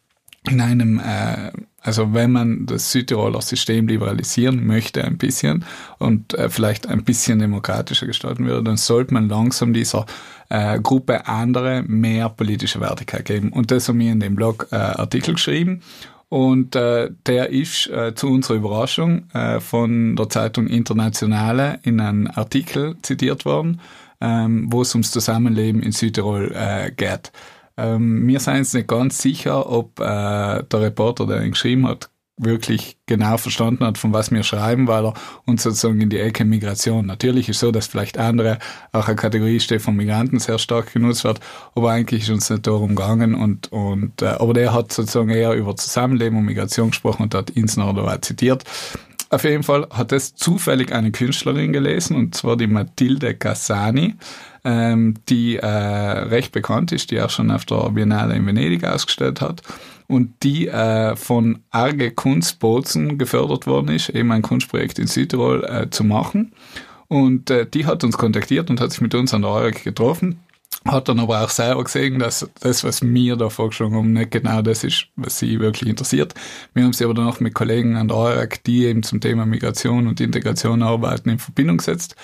in einem, äh, also wenn man das Südtiroler System liberalisieren möchte ein bisschen und äh, vielleicht ein bisschen demokratischer gestalten würde, dann sollte man langsam dieser äh, Gruppe andere mehr politische Wertigkeit geben. Und das haben wir in dem Blog äh, Artikel geschrieben. Und äh, der ist äh, zu unserer Überraschung äh, von der Zeitung Internationale in einem Artikel zitiert worden, ähm, wo es ums Zusammenleben in Südtirol äh, geht. Ähm, wir sind uns nicht ganz sicher, ob äh, der Reporter, der ihn geschrieben hat, wirklich genau verstanden hat, von was wir schreiben, weil er uns sozusagen in die Ecke Migration. Natürlich ist so, dass vielleicht andere auch eine Kategorie steht von Migranten sehr stark genutzt wird, aber eigentlich ist uns nicht darum gegangen und, und äh, aber der hat sozusagen eher über Zusammenleben und Migration gesprochen und hat Insner oder zitiert. Auf jeden Fall hat es zufällig eine Künstlerin gelesen, und zwar die Mathilde Cassani, ähm, die äh, recht bekannt ist, die auch schon auf der Biennale in Venedig ausgestellt hat und die äh, von Arge Kunstbozen gefördert worden ist, eben ein Kunstprojekt in Südtirol äh, zu machen. Und äh, die hat uns kontaktiert und hat sich mit uns an der EUREC getroffen hat dann aber auch selber gesehen, dass das, was wir da vorgeschlagen haben, nicht genau das ist, was sie wirklich interessiert. Wir haben sie aber dann auch mit Kollegen an der EUREC, die eben zum Thema Migration und Integration arbeiten, in Verbindung gesetzt.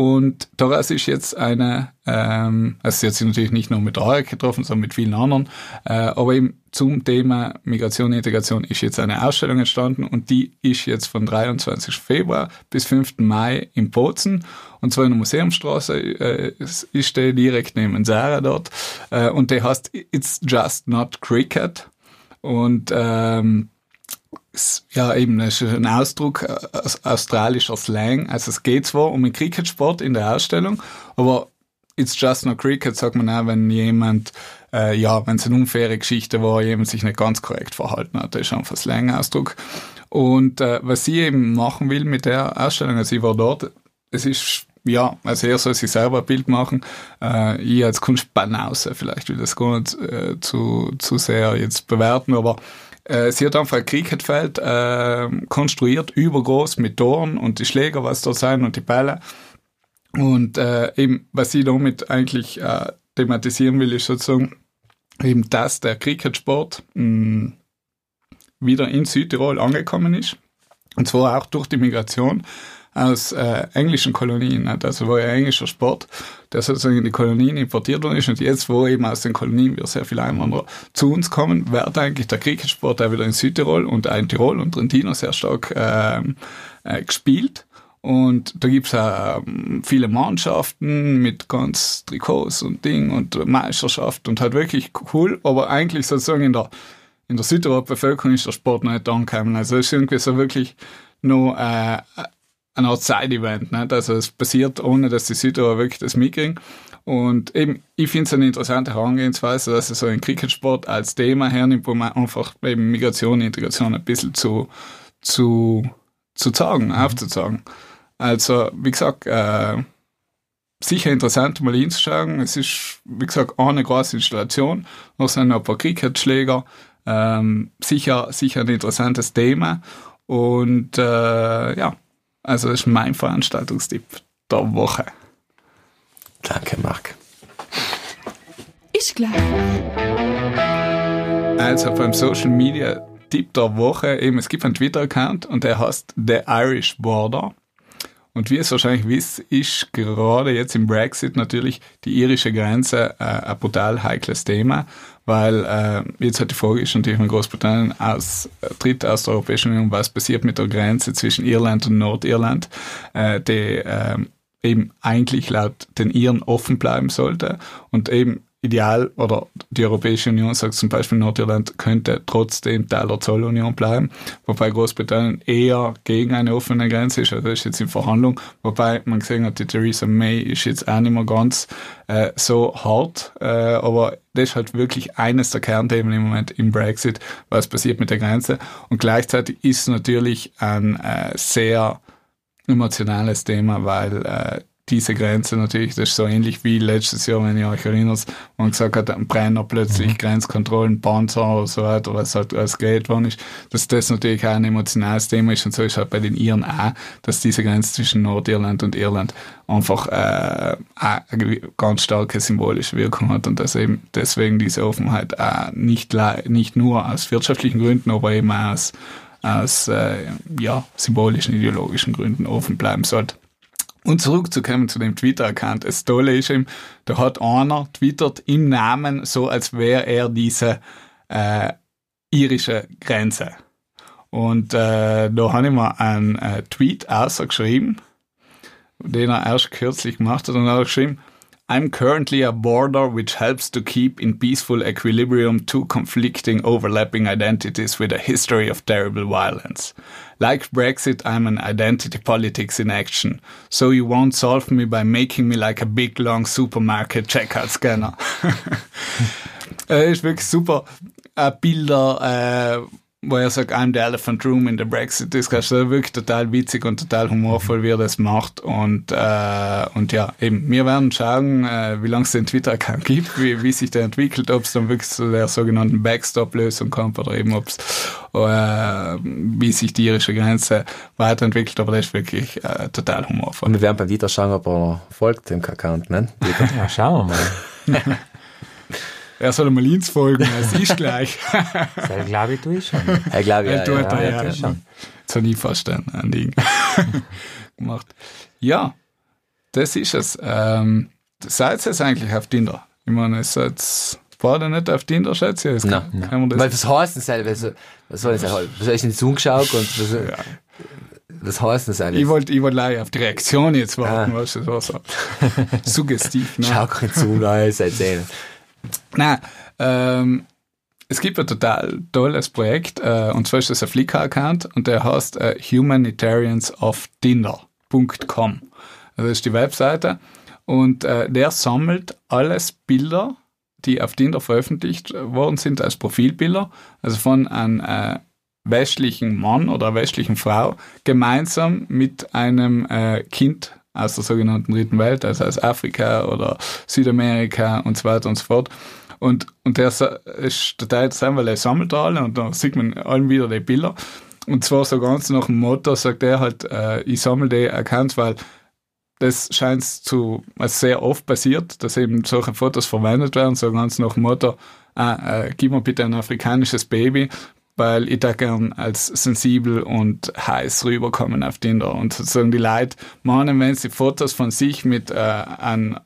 Und daraus ist jetzt eine, ähm, also sie hat sich natürlich nicht nur mit Tarek getroffen, sondern mit vielen anderen, äh, aber eben zum Thema Migration und Integration ist jetzt eine Ausstellung entstanden und die ist jetzt von 23. Februar bis 5. Mai in Bozen und zwar in der Museumstraße äh, ist der direkt neben Sarah dort äh, und der heißt It's Just Not Cricket und ähm, ja, eben, das ist ein Ausdruck aus australischer Slang. Also es geht zwar um den Cricketsport in der Ausstellung, aber it's just not cricket, sagt man auch, wenn jemand, äh, ja, wenn es eine unfaire Geschichte war, jemand sich nicht ganz korrekt verhalten hat. Das ist einfach ein Slang-Ausdruck. Und äh, was sie eben machen will mit der Ausstellung, also ich war dort, es ist ja, also er soll sich selber ein Bild machen. Äh, ich als Kunstbanause, vielleicht will das gar nicht äh, zu, zu sehr jetzt bewerten, aber äh, sie hat einfach ein Cricketfeld äh, konstruiert, übergroß mit Toren und die Schläger, was da sein und die Bälle. Und äh, eben, was sie damit eigentlich äh, thematisieren will, ist sozusagen eben, dass der Cricketsport mh, wieder in Südtirol angekommen ist. Und zwar auch durch die Migration aus äh, englischen Kolonien. Nicht? Also war ja englischer Sport, der sozusagen in die Kolonien importiert worden ist. Und jetzt, wo eben aus den Kolonien wieder sehr viele Einwanderer zu uns kommen, wird eigentlich der Cricketsport auch wieder in Südtirol und auch in Tirol und Trentino sehr stark äh, äh, gespielt. Und da gibt's auch ähm, viele Mannschaften mit ganz Trikots und Ding und Meisterschaft und halt wirklich cool, aber eigentlich sozusagen in der, in der Südtiroler Bevölkerung ist der Sport noch nicht angekommen. Also es ist irgendwie so wirklich nur äh, eine Art Side-Event. Nicht? Also es passiert, ohne dass die Südtiroler wirklich das mitkriegen. Und eben, ich finde es eine interessante Herangehensweise, dass es so ein Cricketsport als Thema hernimmt, man einfach eben Migration, Integration ein bisschen zu, zu, zu zeigen, mhm. aufzuzeigen. Also, wie gesagt, äh, sicher interessant mal hinzuschauen. Es ist, wie gesagt, eine große Installation. Noch sind ein paar Cricketschläger. Ähm, sicher, sicher ein interessantes Thema. Und äh, ja, also das ist mein Veranstaltungstipp der Woche. Danke, Marc. Ich glaube. Also beim Social Media Tipp der Woche, eben, es gibt einen Twitter-Account und der heißt The Irish Border. Und wie ihr es wahrscheinlich wisst, ist gerade jetzt im Brexit natürlich die irische Grenze äh, ein brutal heikles Thema, weil äh, jetzt hat die Frage ist natürlich, wenn Großbritannien aus, äh, tritt aus der Europäischen Union, was passiert mit der Grenze zwischen Irland und Nordirland, äh, die äh, eben eigentlich laut den Iren offen bleiben sollte und eben ideal oder die Europäische Union sagt zum Beispiel Nordirland könnte trotzdem Teil der Zollunion bleiben, wobei Großbritannien eher gegen eine offene Grenze ist, also ist jetzt in Verhandlung, wobei man gesehen hat, die Theresa May ist jetzt auch nicht mehr ganz äh, so hart, äh, aber das ist halt wirklich eines der Kernthemen im Moment im Brexit, was passiert mit der Grenze. Und gleichzeitig ist natürlich ein äh, sehr emotionales Thema, weil äh, diese Grenze natürlich, das ist so ähnlich wie letztes Jahr, wenn ihr euch erinnert, wo man gesagt hat, ein Brenner plötzlich mhm. Grenzkontrollen, Panzer oder so weiter, was halt als Geld worden ist, dass das natürlich auch ein emotionales Thema ist und so ist halt bei den Iren auch, dass diese Grenze zwischen Nordirland und Irland einfach äh, eine ganz starke symbolische Wirkung hat und dass eben deswegen diese Offenheit auch nicht, nicht nur aus wirtschaftlichen Gründen, aber eben auch aus, aus äh, ja, symbolischen, ideologischen Gründen offen bleiben sollte. Und zurückzukommen zu dem Twitter-Account. Das Tolle ist eben, da hat einer twittert im Namen so, als wäre er diese äh, irische Grenze. Und äh, da habe ich mir einen äh, Tweet ausgeschrieben, den er erst kürzlich gemacht hat. Und er hat geschrieben, I'm currently a border which helps to keep in peaceful equilibrium two conflicting overlapping identities with a history of terrible violence. Like Brexit, I'm an identity politics in action. So you won't solve me by making me like a big long supermarket checkout scanner. äh, ist wirklich super. Äh, Bilder, äh, wo er sagt, I'm the elephant room in the Brexit Discussion. wirklich total witzig und total humorvoll, wie er das macht. Und, äh, und ja, eben, wir werden schauen, äh, wie lange es den Twitter-Account gibt, wie, wie sich der entwickelt, ob es dann wirklich zu der sogenannten Backstop-Lösung kommt oder eben ob es, äh, wie sich die irische Grenze weiterentwickelt. Aber das ist wirklich äh, total humorvoll. Und wir werden beim Dieter schauen, ob er folgt dem Account, ne? Ja, schauen wir mal. Er soll mal ins folgen, es ist gleich. Das glaube ich, tue ich schon. Ich glaube, ja, Er ja, er, ja, ja. schon. Jetzt habe ich fast ein, ein Ding gemacht. Ja, Das ist es. Ähm, seid ihr jetzt eigentlich auf Tinder? Ich meine, es seid beide nicht auf Tinder, schätze ich. Jetzt Nein, kann, kann man das Weil was heißt das eigentlich? Was, was soll das eigentlich? Was soll ich in die Zunge geschaut und was, was heißt das eigentlich? Ich wollte ich wollt leider auf die Reaktion jetzt warten, Ah. was das war so suggestiv. Ne? Schau kein zu, nein, erzählen. Nein, ähm, es gibt ein total tolles Projekt, äh, und zwar ist das ein Flickr-Account und der heißt äh, humanitariansoftinder.com. Also das ist die Webseite und äh, der sammelt alles Bilder, die auf Tinder veröffentlicht worden sind als Profilbilder, also von einem äh, westlichen Mann oder westlichen Frau gemeinsam mit einem äh, Kind aus der sogenannten dritten Welt, also aus Afrika oder Südamerika und so weiter und so fort. Und, und der ist total interessant, weil er sammelt alle und dann sieht man allen wieder die Bilder. Und zwar so ganz nach dem Motto sagt er halt, äh, ich sammle die Accounts, weil das scheint zu also sehr oft passiert, dass eben solche Fotos verwendet werden, so ganz nach dem Motto, ah, äh, gib mir bitte ein afrikanisches Baby, weil ich da gern als sensibel und heiß rüberkommen auf Tinder. Und sozusagen die Leute meinen, wenn sie Fotos von sich mit äh, einem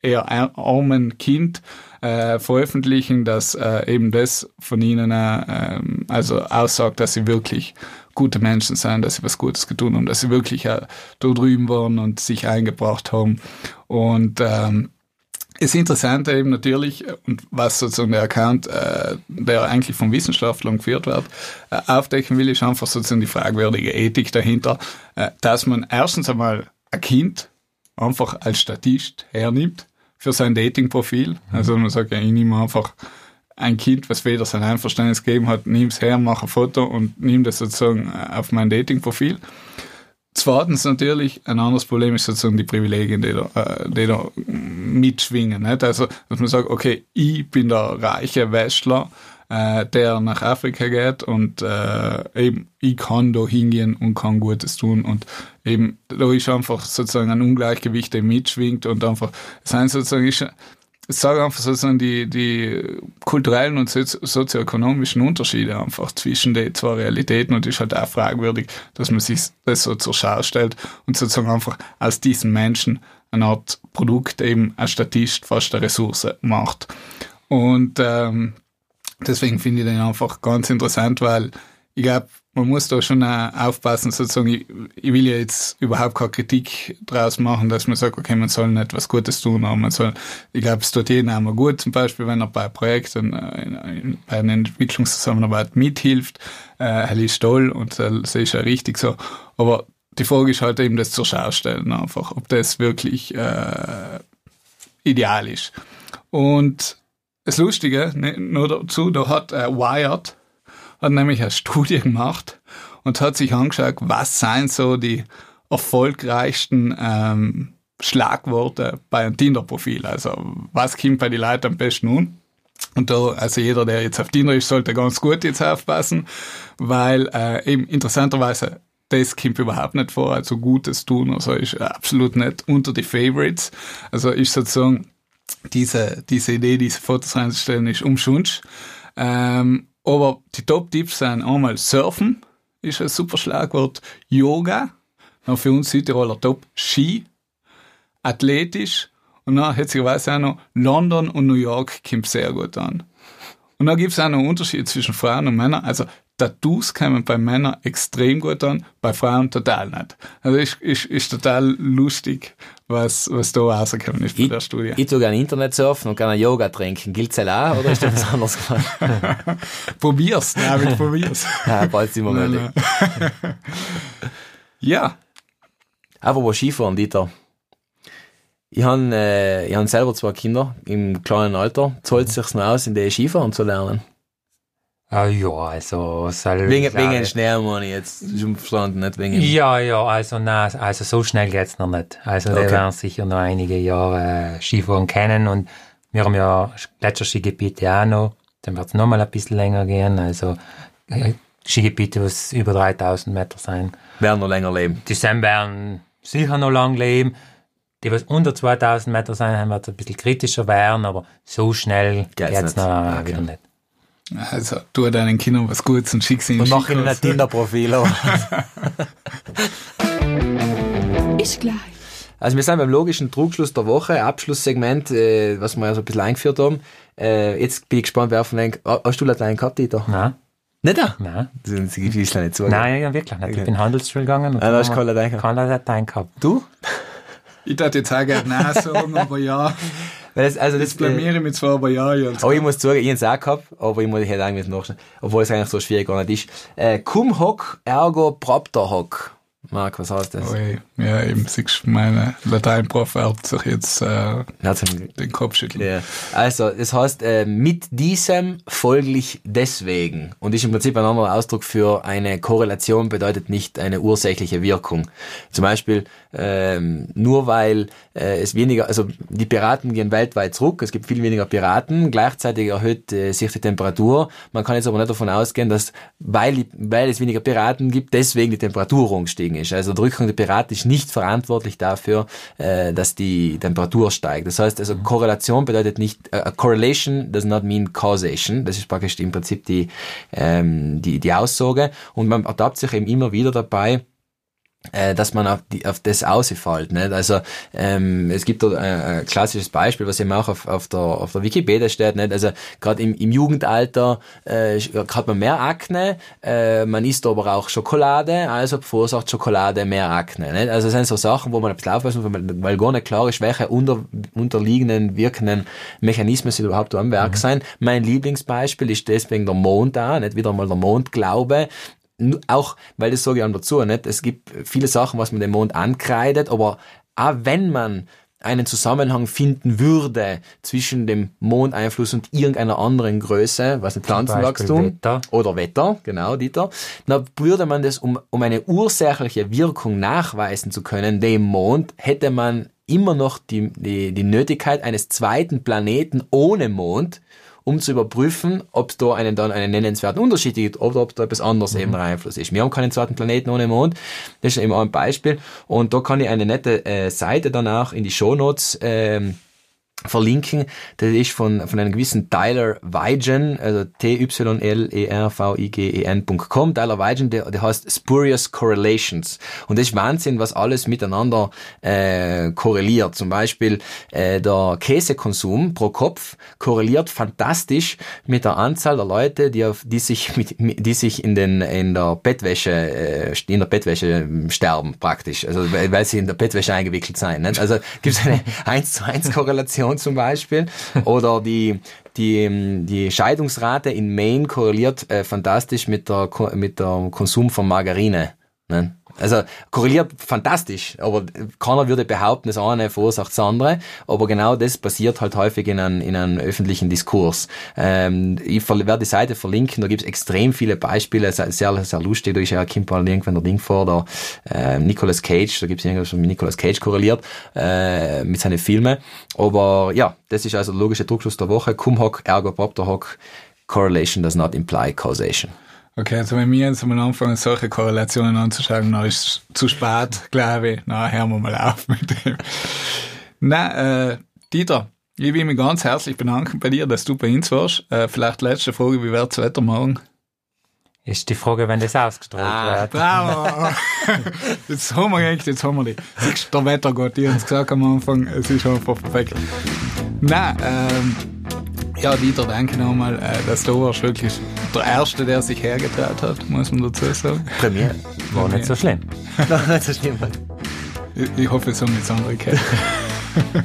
eher armen Kind äh, veröffentlichen, dass äh, eben das von ihnen äh, also aussagt, dass sie wirklich gute Menschen sind, dass sie was Gutes getan haben, dass sie wirklich äh, da drüben waren und sich eingebracht haben. Und ähm, das Interessante eben natürlich, und was sozusagen der Account, äh, der eigentlich von Wissenschaftlern geführt wird, äh, aufdecken will, ist einfach sozusagen die fragwürdige Ethik dahinter, äh, dass man erstens einmal ein Kind einfach als Statist hernimmt für sein Dating-Profil. Also man sagt ja, ich nehme einfach ein Kind, was weder sein Einverständnis gegeben hat, nimm es her, mach ein Foto und nimm das sozusagen äh, auf mein Dating-Profil. Zweitens natürlich, ein anderes Problem ist sozusagen die Privilegien, die da, äh, die da mitschwingen. Nicht? Also, dass man sagt, okay, ich bin der reiche Westler, äh, der nach Afrika geht und äh, eben ich kann da hingehen und kann Gutes tun und eben da ist einfach sozusagen ein Ungleichgewicht, der mitschwingt und einfach, es sind sozusagen, ich, ich sage einfach sozusagen die, die kulturellen und sozi- sozioökonomischen Unterschiede einfach zwischen den zwei Realitäten und ist halt auch fragwürdig, dass man sich das so zur Schau stellt und sozusagen einfach aus diesen Menschen eine Art Produkt eben als Statist fast eine Ressource macht. Und ähm, deswegen finde ich den einfach ganz interessant, weil ich glaube, man muss da schon aufpassen, sozusagen, ich, ich will ja jetzt überhaupt keine Kritik draus machen, dass man sagt, okay, man soll nicht was Gutes tun, aber man soll, ich glaube, es tut jedem einmal gut, zum Beispiel, wenn er bei Projekten, äh, bei einer Entwicklungszusammenarbeit mithilft, äh, er ist toll und äh, das ist ja richtig so, aber die Frage ist halt eben das zur Schau stellen einfach, ob das wirklich äh, ideal ist. Und das Lustige, ne, nur dazu, da hat äh, Wired hat nämlich eine Studie gemacht und hat sich angeschaut, was seien so die erfolgreichsten ähm, Schlagworte bei einem Tinder-Profil. Also was kommt bei den Leuten am besten an? Und da, also jeder, der jetzt auf Tinder ist, sollte ganz gut jetzt aufpassen, weil äh, eben interessanterweise das kommt überhaupt nicht vor, also Gutes tun, also ist absolut nicht unter die Favorites. Also ist sozusagen diese, diese Idee, diese Fotos reinzustellen, ist umschunsch. Ähm, aber die Top-Tipps sind einmal Surfen, ist ein super Schlagwort, Yoga, dann für uns Südtiroler Top, Ski, athletisch und dann witzigerweise auch noch London und New York kommt sehr gut an. Und dann gibt es auch noch einen Unterschied zwischen Frauen und Männern. Also Tattoos kommen bei Männern extrem gut an, bei Frauen total nicht. Also ist, ist, ist total lustig, was, was da rausgekommen ist bei Ich, der Studie. ich tue gerne Internet surfen und gerne Yoga trinken. Gilt's das auch oder ist das was anderes gemacht? probier's, David, probier's. ja, bald sind wir möglich. ja, Aber wo Skifahren, Dieter? Ich habe äh, ich hab selber zwei Kinder im kleinen Alter. Zahlt sich's noch aus, in der Skifahren zu lernen? Ah, ja, also soll Wegen, wegen sagen- den Schnee, meine ich jetzt. Schon verstanden, nicht wegen... Ja, ja, also na, also so schnell geht's noch nicht. Also Okay. wir werden sicher noch einige Jahre äh, Skifahren kennen und wir haben ja Gletscherskigebiete auch noch. Dann wird's noch mal ein bisschen länger gehen. Also äh, Skigebiete, was über 3000 Meter sein. Werden noch länger leben. Die Sam werden sicher noch lang leben. Die, was unter 2000 Meter sein, wird es ein bisschen kritischer werden, aber so schnell Geht's geht's, noch Okay. wieder nicht. Also tu deinen Kindern was Gutes und schick sie in Und den mach ihnen ein. Tinder-Profil. Ist gleich. Also wir sind beim logischen Trugschluss der Woche, Abschlusssegment, äh, was wir ja so ein bisschen eingeführt haben. Äh, jetzt bin ich gespannt, wer von euch, Oh, hast du Latein gehabt, Dieter? Nein, Nicht da? nein. Das ist nicht so. Nein, ja, wirklich nicht. Ich bin Handelsschule gegangen und Ah, da hast kein Latein gehabt. kein Latein gehabt. Du? Ich dachte jetzt auch gerne Nein sagen, aber ja. Weil das, also das, Jetzt blamiere ich mich zwar, aber ja, ja. Aber ich muss sagen, ich hab's auch gehabt, aber ich muss ich hätte eigentlich noch, obwohl es eigentlich so schwierig gar nicht ist. Äh, cum hoc ergo propter hoc. Marc, was heißt das? Ui, ja, eben, siehst meine Lateinprof wird sich jetzt äh, den Kopf schütteln. Ja. Also, das heißt, äh, mit diesem folglich deswegen. Und ist im Prinzip ein anderer Ausdruck für eine Korrelation bedeutet nicht eine ursächliche Wirkung. Zum Beispiel, ähm, nur weil äh, es weniger, also die Piraten gehen weltweit zurück, es gibt viel weniger Piraten, gleichzeitig erhöht äh, sich die Temperatur. Man kann jetzt aber nicht davon ausgehen, dass, weil, weil es weniger Piraten gibt, deswegen die Temperatur gestiegen ist. Also der Piraten ist nicht verantwortlich dafür, äh, dass die Temperatur steigt. Das heißt, also Korrelation bedeutet nicht, äh, a correlation does not mean causation. Das ist praktisch im Prinzip die, ähm, die, die Aussage. Und man ertappt sich eben immer wieder dabei, äh, dass man auf, die, auf das ausfällt. Nicht? Also ähm, es gibt da ein, ein klassisches Beispiel, was eben auch auf, auf, der, auf der Wikipedia steht. Nicht? Also gerade im, im Jugendalter äh, hat man mehr Akne, äh, man isst aber auch Schokolade, also verursacht Schokolade mehr Akne. Nicht? Also das sind so Sachen, wo man ein bisschen aufpassen muss, weil, weil gar nicht klar ist, welche unter, unterliegenden, wirkenden Mechanismen sind überhaupt am Werk sein. Mein Lieblingsbeispiel ist deswegen der Mond da, nicht wieder mal der Mondglaube auch, weil das sage ich auch dazu, nicht? Es gibt viele Sachen, was man dem Mond ankreidet, aber auch wenn man einen Zusammenhang finden würde zwischen dem Mondeinfluss und irgendeiner anderen Größe, was ein Pflanzenwachstum Wetter. oder Wetter, genau, Dieter, dann würde man das, um, um eine ursächliche Wirkung nachweisen zu können, dem Mond, hätte man immer noch die, die, die Nötigkeit eines zweiten Planeten ohne Mond, um zu überprüfen, ob es da einen, dann einen nennenswerten Unterschied gibt oder ob da etwas anderes eben der Einfluss ist. Wir haben keinen zweiten Planeten ohne Mond. Das ist eben auch ein Beispiel. Und da kann ich eine nette äh, Seite danach in die Shownotes ähm, verlinken. Das ist von, von einem gewissen Tyler Weigen, also T-Y-L-E-R-V-I-G-E-N.com. Tyler Weigen, der, der heißt Spurious Correlations. Und das ist Wahnsinn, was alles miteinander äh, korreliert. Zum Beispiel äh, der Käsekonsum pro Kopf korreliert fantastisch mit der Anzahl der Leute, die, auf, die sich, mit, die sich in, den, in der Bettwäsche, äh, in der Bettwäsche ähm, sterben praktisch. Also weil, weil sie in der Bettwäsche eingewickelt sein. Nicht? Also gibt es eine 1 zu 1 Korrelation zum Beispiel. Oder die, die, ähm, die Scheidungsrate in Maine korreliert äh, fantastisch mit Ko- mit der Konsum von Margarine. Ne? Also korreliert fantastisch, aber keiner würde behaupten, das eine verursacht das andere, aber genau das passiert halt häufig in einem, in einem öffentlichen Diskurs. Ähm, ich werde die Seite verlinken, da gibt es extrem viele Beispiele, sehr, sehr, lustig, da ist ja kommt mal irgendwann der Ding vor, der äh, Nicolas Cage, da gibt es irgendwas mit Nicolas Cage korreliert äh, mit seinen Filmen, aber ja, das ist also der logische Druckschluss der Woche, cum hoc, ergo propter hoc, correlation does not imply causation. Okay, also wenn wir jetzt mal anfangen, solche Korrelationen anzuschauen, dann ist es zu spät, glaube ich. Na, hören wir mal auf mit dem. Na, äh, Dieter, ich will mich ganz herzlich bedanken bei dir, dass du bei uns warst. Äh, vielleicht letzte Frage, wie wird das Wetter morgen? Ist die Frage, wenn das ausgestrahlt Ah. wird. Bravo! Jetzt haben wir eigentlich, jetzt haben wir die. Siehst Der Wettergott, ich hab's gesagt am Anfang, es ist einfach perfekt. Nein, ähm, ja, Dieter, danke nochmal, äh, dass du warst wirklich der Erste, der sich hergetraut hat, muss man dazu sagen. Premiere. War nicht so schlimm. Nein, das stimmt. Ich, ich hoffe, es haben jetzt andere gehört.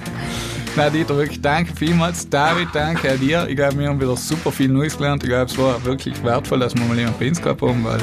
Nein, Dieter, wirklich danke vielmals. David, danke an dir. Ich glaube, wir haben wieder super viel Neues gelernt. Ich glaube, es war wirklich wertvoll, dass wir mal jemanden bei uns gehabt haben, weil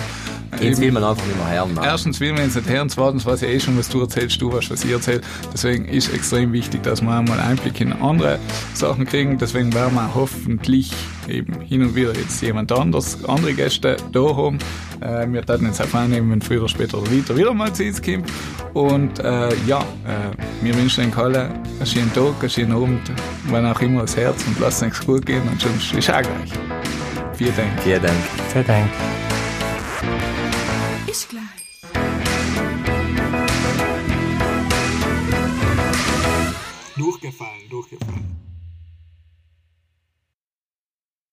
Jetzt will man einfach nicht mehr hören. ne? Erstens will man jetzt nicht hören, zweitens weiß ich eh schon, was du erzählst, du weißt, was ich erzähle. Deswegen ist extrem wichtig, dass wir einmal Einblick in andere Sachen kriegen. Deswegen werden wir hoffentlich eben hin und wieder jetzt jemand anders, andere Gäste da haben. Äh, wir werden jetzt auch annehmen, wenn früher oder später der Dieter wieder mal zu uns kommt. Und äh, ja, äh, wir wünschen den alle einen schönen Tag, einen schönen Abend, wann auch immer das Herz und lasst es gut gehen und sonst ist auch gleich. Vielen Dank. Vielen Dank. Vielen Dank. Ist gleich. Durchgefallen.